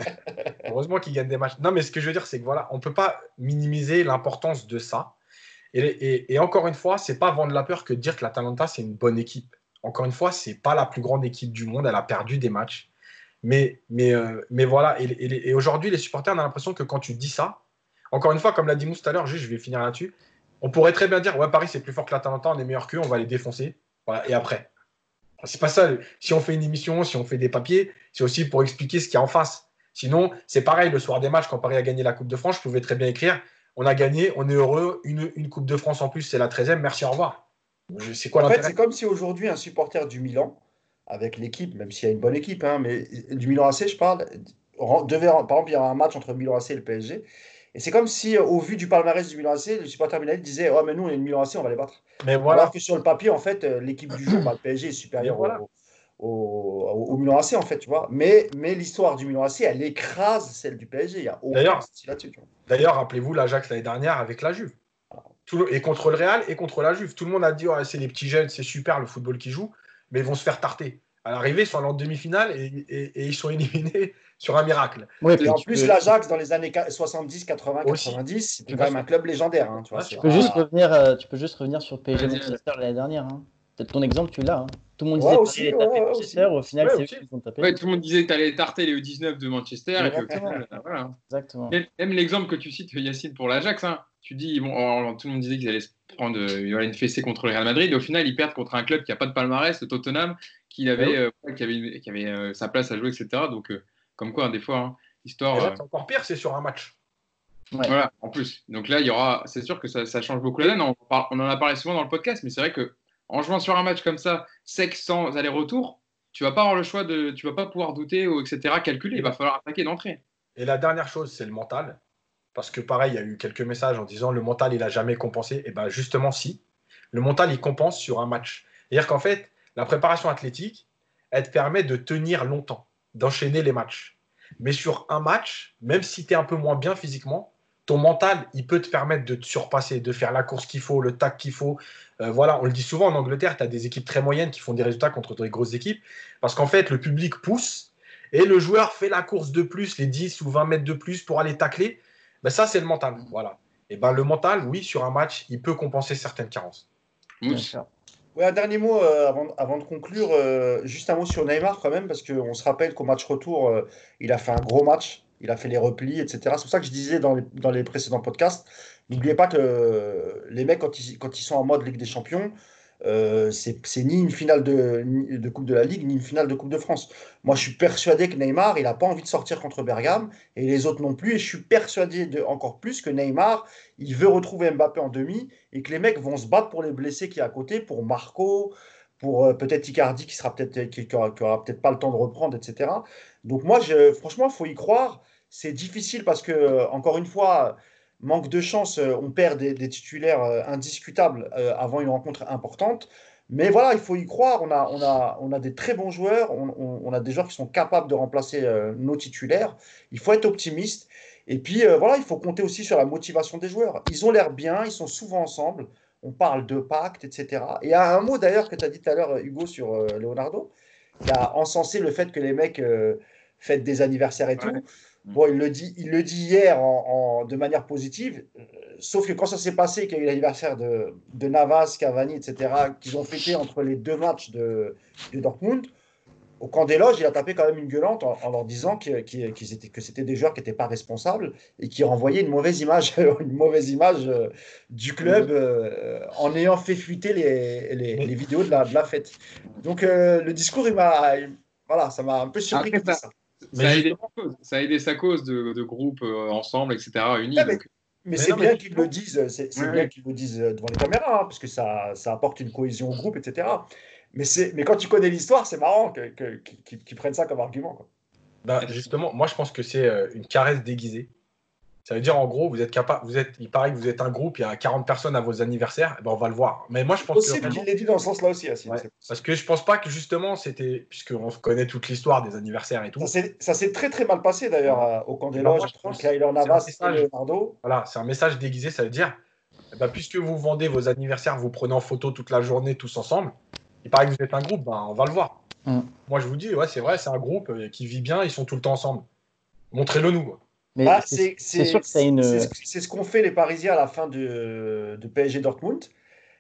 heureusement qu'il gagne des matchs. Non, mais ce que je veux dire, c'est que voilà, on peut pas minimiser l'importance de ça. Et, encore une fois, c'est pas vendre la peur que de dire que la Talenta, c'est une bonne équipe. Encore une fois, c'est pas la plus grande équipe du monde. Elle a perdu des matchs. Mais, mais, euh, mais voilà. Et, aujourd'hui, les supporters, on a l'impression que quand tu dis ça, encore une fois, comme l'a dit Mousse tout à l'heure, juste, je vais finir là-dessus. On pourrait très bien dire Ouais, Paris, c'est plus fort que la Talenta, on est meilleur qu'eux, on va les défoncer. Voilà, et après. C'est pas ça. Si on fait une émission, si on fait des papiers, c'est aussi pour expliquer ce qu'il y a en face. Sinon, c'est pareil, le soir des matchs, quand Paris a gagné la Coupe de France, je pouvais très bien écrire on a gagné, on est heureux, une, Coupe de France en plus, c'est la 13e, merci, au revoir.
C'est quoi En fait, c'est comme si aujourd'hui un supporter du Milan, avec l'équipe, même s'il y a une bonne équipe, hein, mais du Milan AC, je parle, devait, par exemple, il y a un match entre Milan AC et le PSG, et c'est comme si, au vu du palmarès du Milan AC, le supporter milanais disait Oh, mais nous, on est le Milan AC, on va les battre. Mais voilà. Alors que sur le papier, en fait, l'équipe du jour, bah, le PSG est supérieur au, au, Milan AC, en fait, tu vois. Mais, mais l'histoire du Milan AC, elle écrase celle du PSG. Il y a
D'ailleurs, D'ailleurs, rappelez-vous l'Ajax l'année dernière avec la Juve. et contre le Real et contre la Juve. Tout le monde a dit oh, c'est les petits jeunes, c'est super le football qu'ils jouent, mais ils vont se faire tarter. À l'arrivée, ils sont en demi-finale et, ils sont éliminés sur un miracle.
et en plus, l'Ajax, dans les années 70, 80, 90, c'était quand même un club légendaire. Hein, tu, vois,
tu, peux juste revenir, euh, tu peux juste revenir sur PSG Manchester l'année dernière. Hein. Peut-être ton exemple, tu l'as. Hein. Tout le monde disait
que tu allais Manchester, au final, c'est eux qui ont tapé. tout le monde disait que tu allais tarter les U19 de Manchester. Exactement. voilà. Exactement. Même, l'exemple que tu cites, Yacine, pour l'Ajax, hein, tu dis, bon, tout le monde disait qu'ils allaient se prendre euh, une fessée contre le Real Madrid, et au final, ils perdent contre un club qui n'a pas de palmarès, le Tottenham, qui avait, euh, qui avait, qui avait euh, sa place à jouer, etc. Donc, comme quoi, des fois, hein, histoire.
C'est encore pire, c'est sur un match.
Voilà, en plus. Donc là, il y aura, c'est sûr que ça, ça change beaucoup la donne. On, on, en a parlé souvent dans le podcast, mais c'est vrai que en jouant sur un match comme ça, sec sans aller-retour, tu vas pas avoir le choix de, tu vas pas pouvoir douter ou etc. calculer. Il va falloir attaquer d'entrée.
Et la dernière chose, c'est le mental, parce que pareil, il y a eu quelques messages en disant le mental il a jamais compensé. Et ben justement si, le mental il compense sur un match. C'est-à-dire qu'en fait, la préparation athlétique, elle te permet de tenir longtemps, d'enchaîner les matchs. Mais sur un match, même si tu es un peu moins bien physiquement, ton mental, il peut te permettre de te surpasser, de faire la course qu'il faut, le tac qu'il faut. Euh, voilà, on le dit souvent en Angleterre, tu as des équipes très moyennes qui font des résultats contre des grosses équipes, parce qu'en fait, le public pousse et le joueur fait la course de plus, les 10 ou 20 mètres de plus pour aller tacler. Ben, ça, c'est le mental. Voilà. Et ben, le mental, oui, sur un match, il peut compenser certaines carences.
Oui, un dernier mot euh, avant, de conclure. Euh, juste un mot sur Neymar quand même, parce qu'on se rappelle qu'au match retour, il a fait un gros match il a fait les replis, etc. C'est pour ça que je disais dans les, précédents podcasts, n'oubliez pas que les mecs, quand ils, sont en mode Ligue des Champions, euh, c'est ni une finale de, Coupe de la Ligue, ni une finale de Coupe de France. Moi, je suis persuadé que Neymar, il n'a pas envie de sortir contre Bergame, et les autres non plus. Et je suis persuadé de, encore plus que Neymar, il veut retrouver Mbappé en demi, et que les mecs vont se battre pour les blessés qui est à côté, pour Marco, pour euh, peut-être Icardi qui sera peut-être qui, aura, peut-être pas le temps de reprendre, etc. Donc moi, je, franchement, il faut y croire. C'est difficile parce que, euh, encore une fois, manque de chance, euh, on perd des, titulaires euh, indiscutables euh, avant une rencontre importante. Mais voilà, il faut y croire. On a, on a, on a des très bons joueurs. On, a des joueurs qui sont capables de remplacer nos titulaires. Il faut être optimiste. Et puis voilà, il faut compter aussi sur la motivation des joueurs. Ils ont l'air bien, ils sont souvent ensemble. On parle de pacte, etc. Et il un mot d'ailleurs que tu as dit tout à l'heure, Hugo, sur Leonardo, qui a encensé le fait que les mecs fêtent des anniversaires et tout. Mm. Bon, il le dit, il le dit hier en, de manière positive, euh, sauf que quand ça s'est passé, qu'il y a eu l'anniversaire de, de, Navas, Cavani, etc., qu'ils ont fêté entre les deux matchs de, de, Dortmund, au camp des loges, il a tapé quand même une gueulante en, leur disant que, étaient, que c'était des joueurs qui n'étaient pas responsables et qui renvoyaient une mauvaise image, une mauvaise image euh, du club mm. euh, en ayant fait fuiter les, les, les vidéos de la, de la, fête. Donc le discours, il m'a, voilà, ça m'a un peu surpris. ça.
Ça a, aidé, ça a, aidé, sa cause de, de groupe euh, ensemble, etc., unis.
mais, c'est bien qu'ils le disent, c'est bien qu'ils le disent devant les caméras, hein, parce que ça, ça, apporte une cohésion au groupe, etc. Mais, mais quand tu connais l'histoire, c'est marrant qu'ils que, prennent ça comme argument. Quoi.
Bah, justement, moi je pense que c'est euh, une caresse déguisée. Ça veut dire en gros, vous êtes capable, vous êtes, il paraît que vous êtes un groupe, il y a 40 personnes à vos anniversaires, eh ben on va le voir. Mais moi je pense
possible qu'il l'ait dit dans ce sens-là aussi.
parce que je pense pas que justement c'était, puisqu'on connaît toute l'histoire des anniversaires et tout.
Ça s'est très très mal passé d'ailleurs au camp des loges, Kyler Navas et Leonardo.
Voilà, c'est un message déguisé, ça veut dire, eh ben, puisque vous vendez vos anniversaires, vous prenez en photo toute la journée tous ensemble, il paraît que vous êtes un groupe, ben, on va le voir. Mm. Moi je vous dis, ouais c'est vrai, c'est un groupe euh, qui vit bien, ils sont tout le temps ensemble. Montrez-le nous.
Ah, c'est sûr que c'est une. C'est ce qu'ont fait les Parisiens à la fin de, de, PSG Dortmund.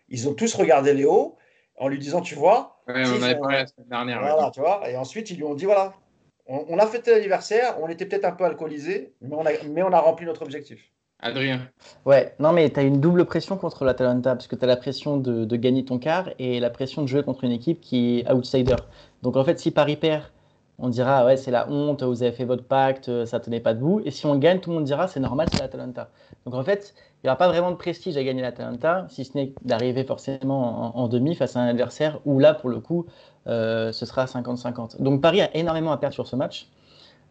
Ils ont tous regardé Léo en lui disant Tu vois.
on avait parlé la semaine dernière.
Voilà, tu vois. Et ensuite, ils lui ont dit Voilà, on, a fêté l'anniversaire, on était peut-être un peu alcoolisé, mais on, a, mais on a rempli notre objectif.
Adrien.
Ouais, non, mais tu as une double pression contre l'Atalanta, parce que tu as la pression de, de, gagner ton quart et la pression de jouer contre une équipe qui est outsider. Donc en fait, si Paris perd on dira ouais c'est la honte, vous avez fait votre pacte, ça tenait pas debout. Et si on gagne, tout le monde dira c'est normal, c'est l'Atalanta. Donc en fait, il n'y aura pas vraiment de prestige à gagner l'Atalanta, si ce n'est d'arriver forcément en, demi face à un adversaire où là pour le coup euh, ce sera 50-50. Donc Paris a énormément à perdre sur ce match.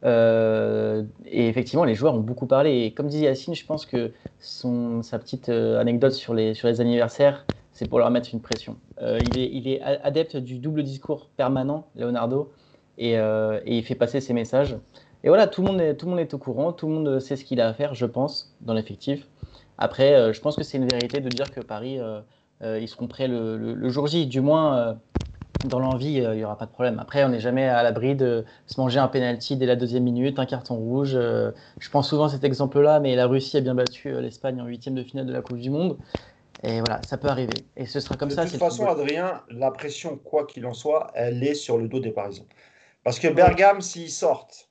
Euh, et effectivement, les joueurs ont beaucoup parlé. Et comme disait Yacine, je pense que son, sa petite euh, anecdote sur les, sur les anniversaires, c'est pour leur mettre une pression. il, est, il est adepte du double discours permanent, Leonardo. Euh, et, il fait passer ses messages. Et voilà, tout le, monde est, tout le monde est au courant, tout le monde sait ce qu'il a à faire, je pense, dans l'effectif. Après, euh, je pense que c'est une vérité de dire que Paris, euh, ils seront prêts le, jour J. Du moins, dans l'envie, il n'y aura pas de problème. Après, on n'est jamais à l'abri de se manger un penalty dès la deuxième minute, un carton rouge. je pense souvent à cet exemple-là, mais la Russie a bien battu l'Espagne en huitième de finale de la Coupe du Monde. Et voilà, ça peut arriver. Et ce sera comme ça.
De toute façon, Adrien, la pression, quoi qu'il en soit, elle est sur le dos des Parisiens. Parce que Bergame, s'ils sortent,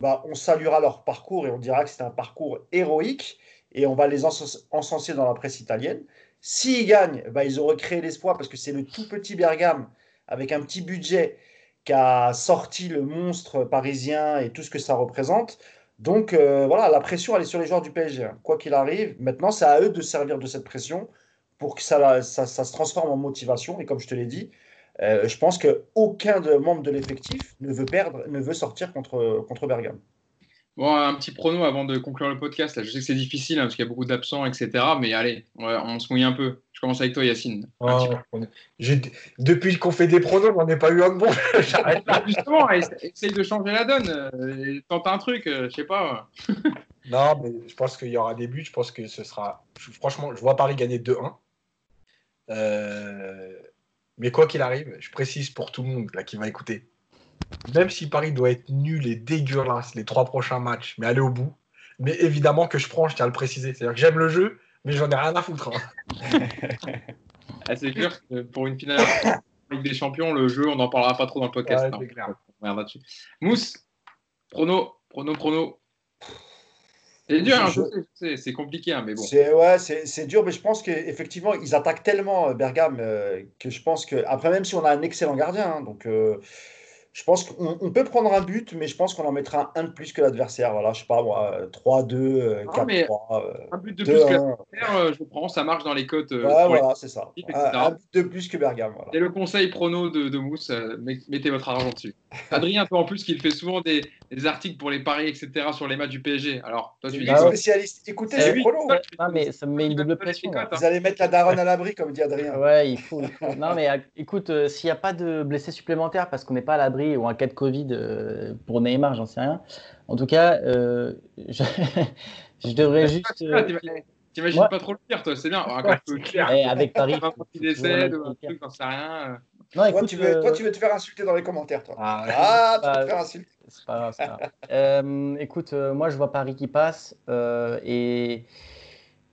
bah, on saluera leur parcours et on dira que c'est un parcours héroïque et on va les encenser dans la presse italienne. S'ils gagnent, bah, ils auraient créé l'espoir parce que c'est le tout petit Bergame avec un petit budget qui a sorti le monstre parisien et tout ce que ça représente. Donc euh, voilà, la pression, elle est sur les joueurs du PSG. Hein. Quoi qu'il arrive, maintenant, c'est à eux de servir de cette pression pour que ça, ça, ça, se transforme en motivation. Et comme je te l'ai dit, euh, je pense qu'aucun de membre de l'effectif ne veut perdre, ne veut sortir contre, contre Bergame.
Bon, un petit prono avant de conclure le podcast. Là. Je sais que c'est difficile hein, parce qu'il y a beaucoup d'absents, etc. Mais allez, on se mouille un peu. Je commence avec toi, Yacine.
Oh, depuis qu'on fait des pronos, on n'en pas eu un de bon.
Justement, essaye de changer la donne. Euh, tente un truc, euh, je sais pas.
non, mais je pense qu'il y aura des buts. Je pense que ce sera. Franchement, je vois Paris gagner 2-1. Euh, mais quoi qu'il arrive, je précise pour tout le monde là qui va écouter, même si Paris doit être nul et dégueulasse les trois prochains matchs, mais aller au bout. Mais évidemment que je prends, je tiens à le préciser. C'est-à-dire que j'aime le jeu, mais j'en ai rien à foutre. Hein.
Ah, c'est clair que pour une finale avec des champions, le jeu, on n'en parlera pas trop dans le podcast. Hein. Mousse, prono, prono, prono. C'est dur, hein, c'est compliqué, hein, mais bon.
C'est ouais, c'est dur, mais je pense qu'effectivement, ils attaquent tellement Bergame que je pense que. Après, même si on a un excellent gardien, hein, donc je pense qu'on peut prendre un but, mais je pense qu'on en mettra un de plus que l'adversaire. Voilà, je sais pas moi, 3-2, 4-3. Euh,
un but de plus que l'adversaire, euh, je prends, ça marche dans les cotes.
Euh, voilà, c'est ça. Un, but de plus que Bergame. Voilà.
Et le conseil prono de, de Mousse, mettez votre argent dessus. Adrien, toi en plus, qu'il fait souvent des, des, articles pour les paris, etc., sur les matchs du PSG. Alors, toi, tu dis.
spécialiste. Écoutez, c'est pronos.
Non, mais ça me met une double pression.
Vous allez mettre la daronne à l'abri, comme dit Adrien.
Ouais, il faut. non, mais écoute, s'il n'y a pas de blessés supplémentaires parce qu'on n'est pas à l'abri ou un cas de Covid euh, pour Neymar, j'en sais rien. En tout cas, euh, je... devrais juste.
Euh, t'imagines pas trop le pire, toi, c'est bien.
Et avec Paris.
qui décède, un truc, j'en sais rien.
Non, écoute, toi, tu veux, toi, tu veux te faire insulter dans les commentaires, toi. Ah, ah tu veux te faire insulter.
C'est pas grave. écoute, moi, je vois Paris qui passe et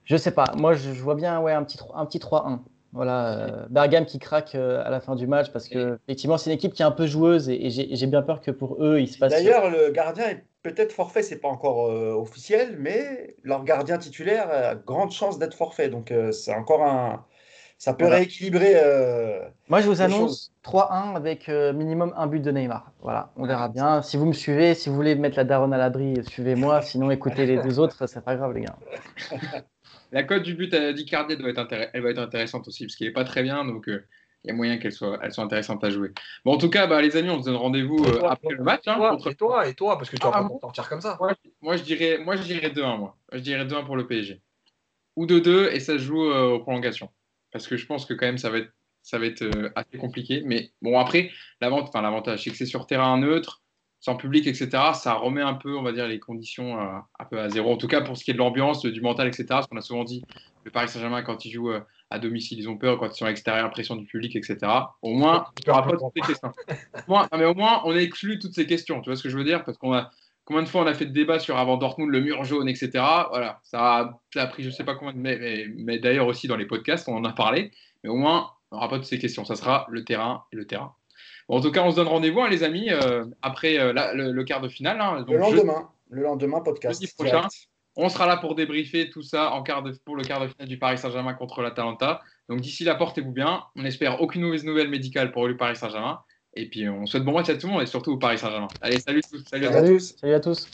je sais pas. Moi, je, vois bien ouais, un petit, un petit 3-1. Voilà, euh, Bergame qui craque euh, à la fin du match parce que effectivement c'est une équipe qui est un peu joueuse et, j'ai bien peur que pour eux il se passe.
D'ailleurs le gardien est peut-être forfait, c'est pas encore euh, officiel, mais leur gardien titulaire a grande chance d'être forfait, donc c'est encore un, ça peut rééquilibrer.
Moi je vous annonce 3-1 avec minimum un but de Neymar. Voilà, on verra bien. Si vous me suivez, si vous voulez mettre la daronne à l'abri, suivez-moi. Sinon écoutez les deux autres, c'est pas grave les gars.
La cote du but à d'Icardi doit être elle va être intéressante aussi parce qu'il n'est pas très bien, donc euh, il y a moyen qu'elle soit, elle soit intéressante à jouer. Bon, en tout cas, bah, les amis, on se donne rendez-vous euh, après le match.
Hein, et, toi, et, toi, parce que tu vas ah, pas sortir comme ça.
Moi, je dirais, moi, je dirais 2-1, moi. Je dirais 2-1 pour le PSG. Ou 2-2 et ça se joue euh, aux prolongations. Parce que je pense que quand même, ça va être, ça va être assez compliqué. Mais bon, après, l'avantage, c'est que c'est sur terrain neutre sans public, etc., ça remet un peu, on va dire, les conditions euh, un peu à zéro. En tout cas, pour ce qui est de l'ambiance, du mental, etc., parce qu'on a souvent dit, le Paris Saint-Germain, quand ils jouent euh, à domicile, ils ont peur, quand ils sont à l'extérieur, pression du public, etc. Au moins, il pas toutes ces questions. mais au moins, on a exclu toutes ces questions. Tu vois ce que je veux dire? Parce qu'on a combien de fois on a fait de débat sur avant Dortmund, le mur jaune, etc. Voilà, ça a, pris je sais pas combien de mais, mais d'ailleurs aussi dans les podcasts, on en a parlé. Mais au moins, on n'aura pas toutes ces questions. Ça sera le terrain et le terrain en tout cas, on se donne rendez-vous, hein, les amis, euh, après euh, le, quart de finale. Hein.
le lendemain, le lendemain, podcast.
prochain, on sera là pour débriefer tout ça en quart de, pour le quart de finale du Paris Saint-Germain contre l'Atalanta. Donc d'ici là, portez-vous bien. On espère aucune mauvaise nouvelle médicale pour le Paris Saint-Germain. Et puis on souhaite bon match à tout le monde et surtout au Paris Saint-Germain. Allez, salut,
salut, à tous. Salut à tous.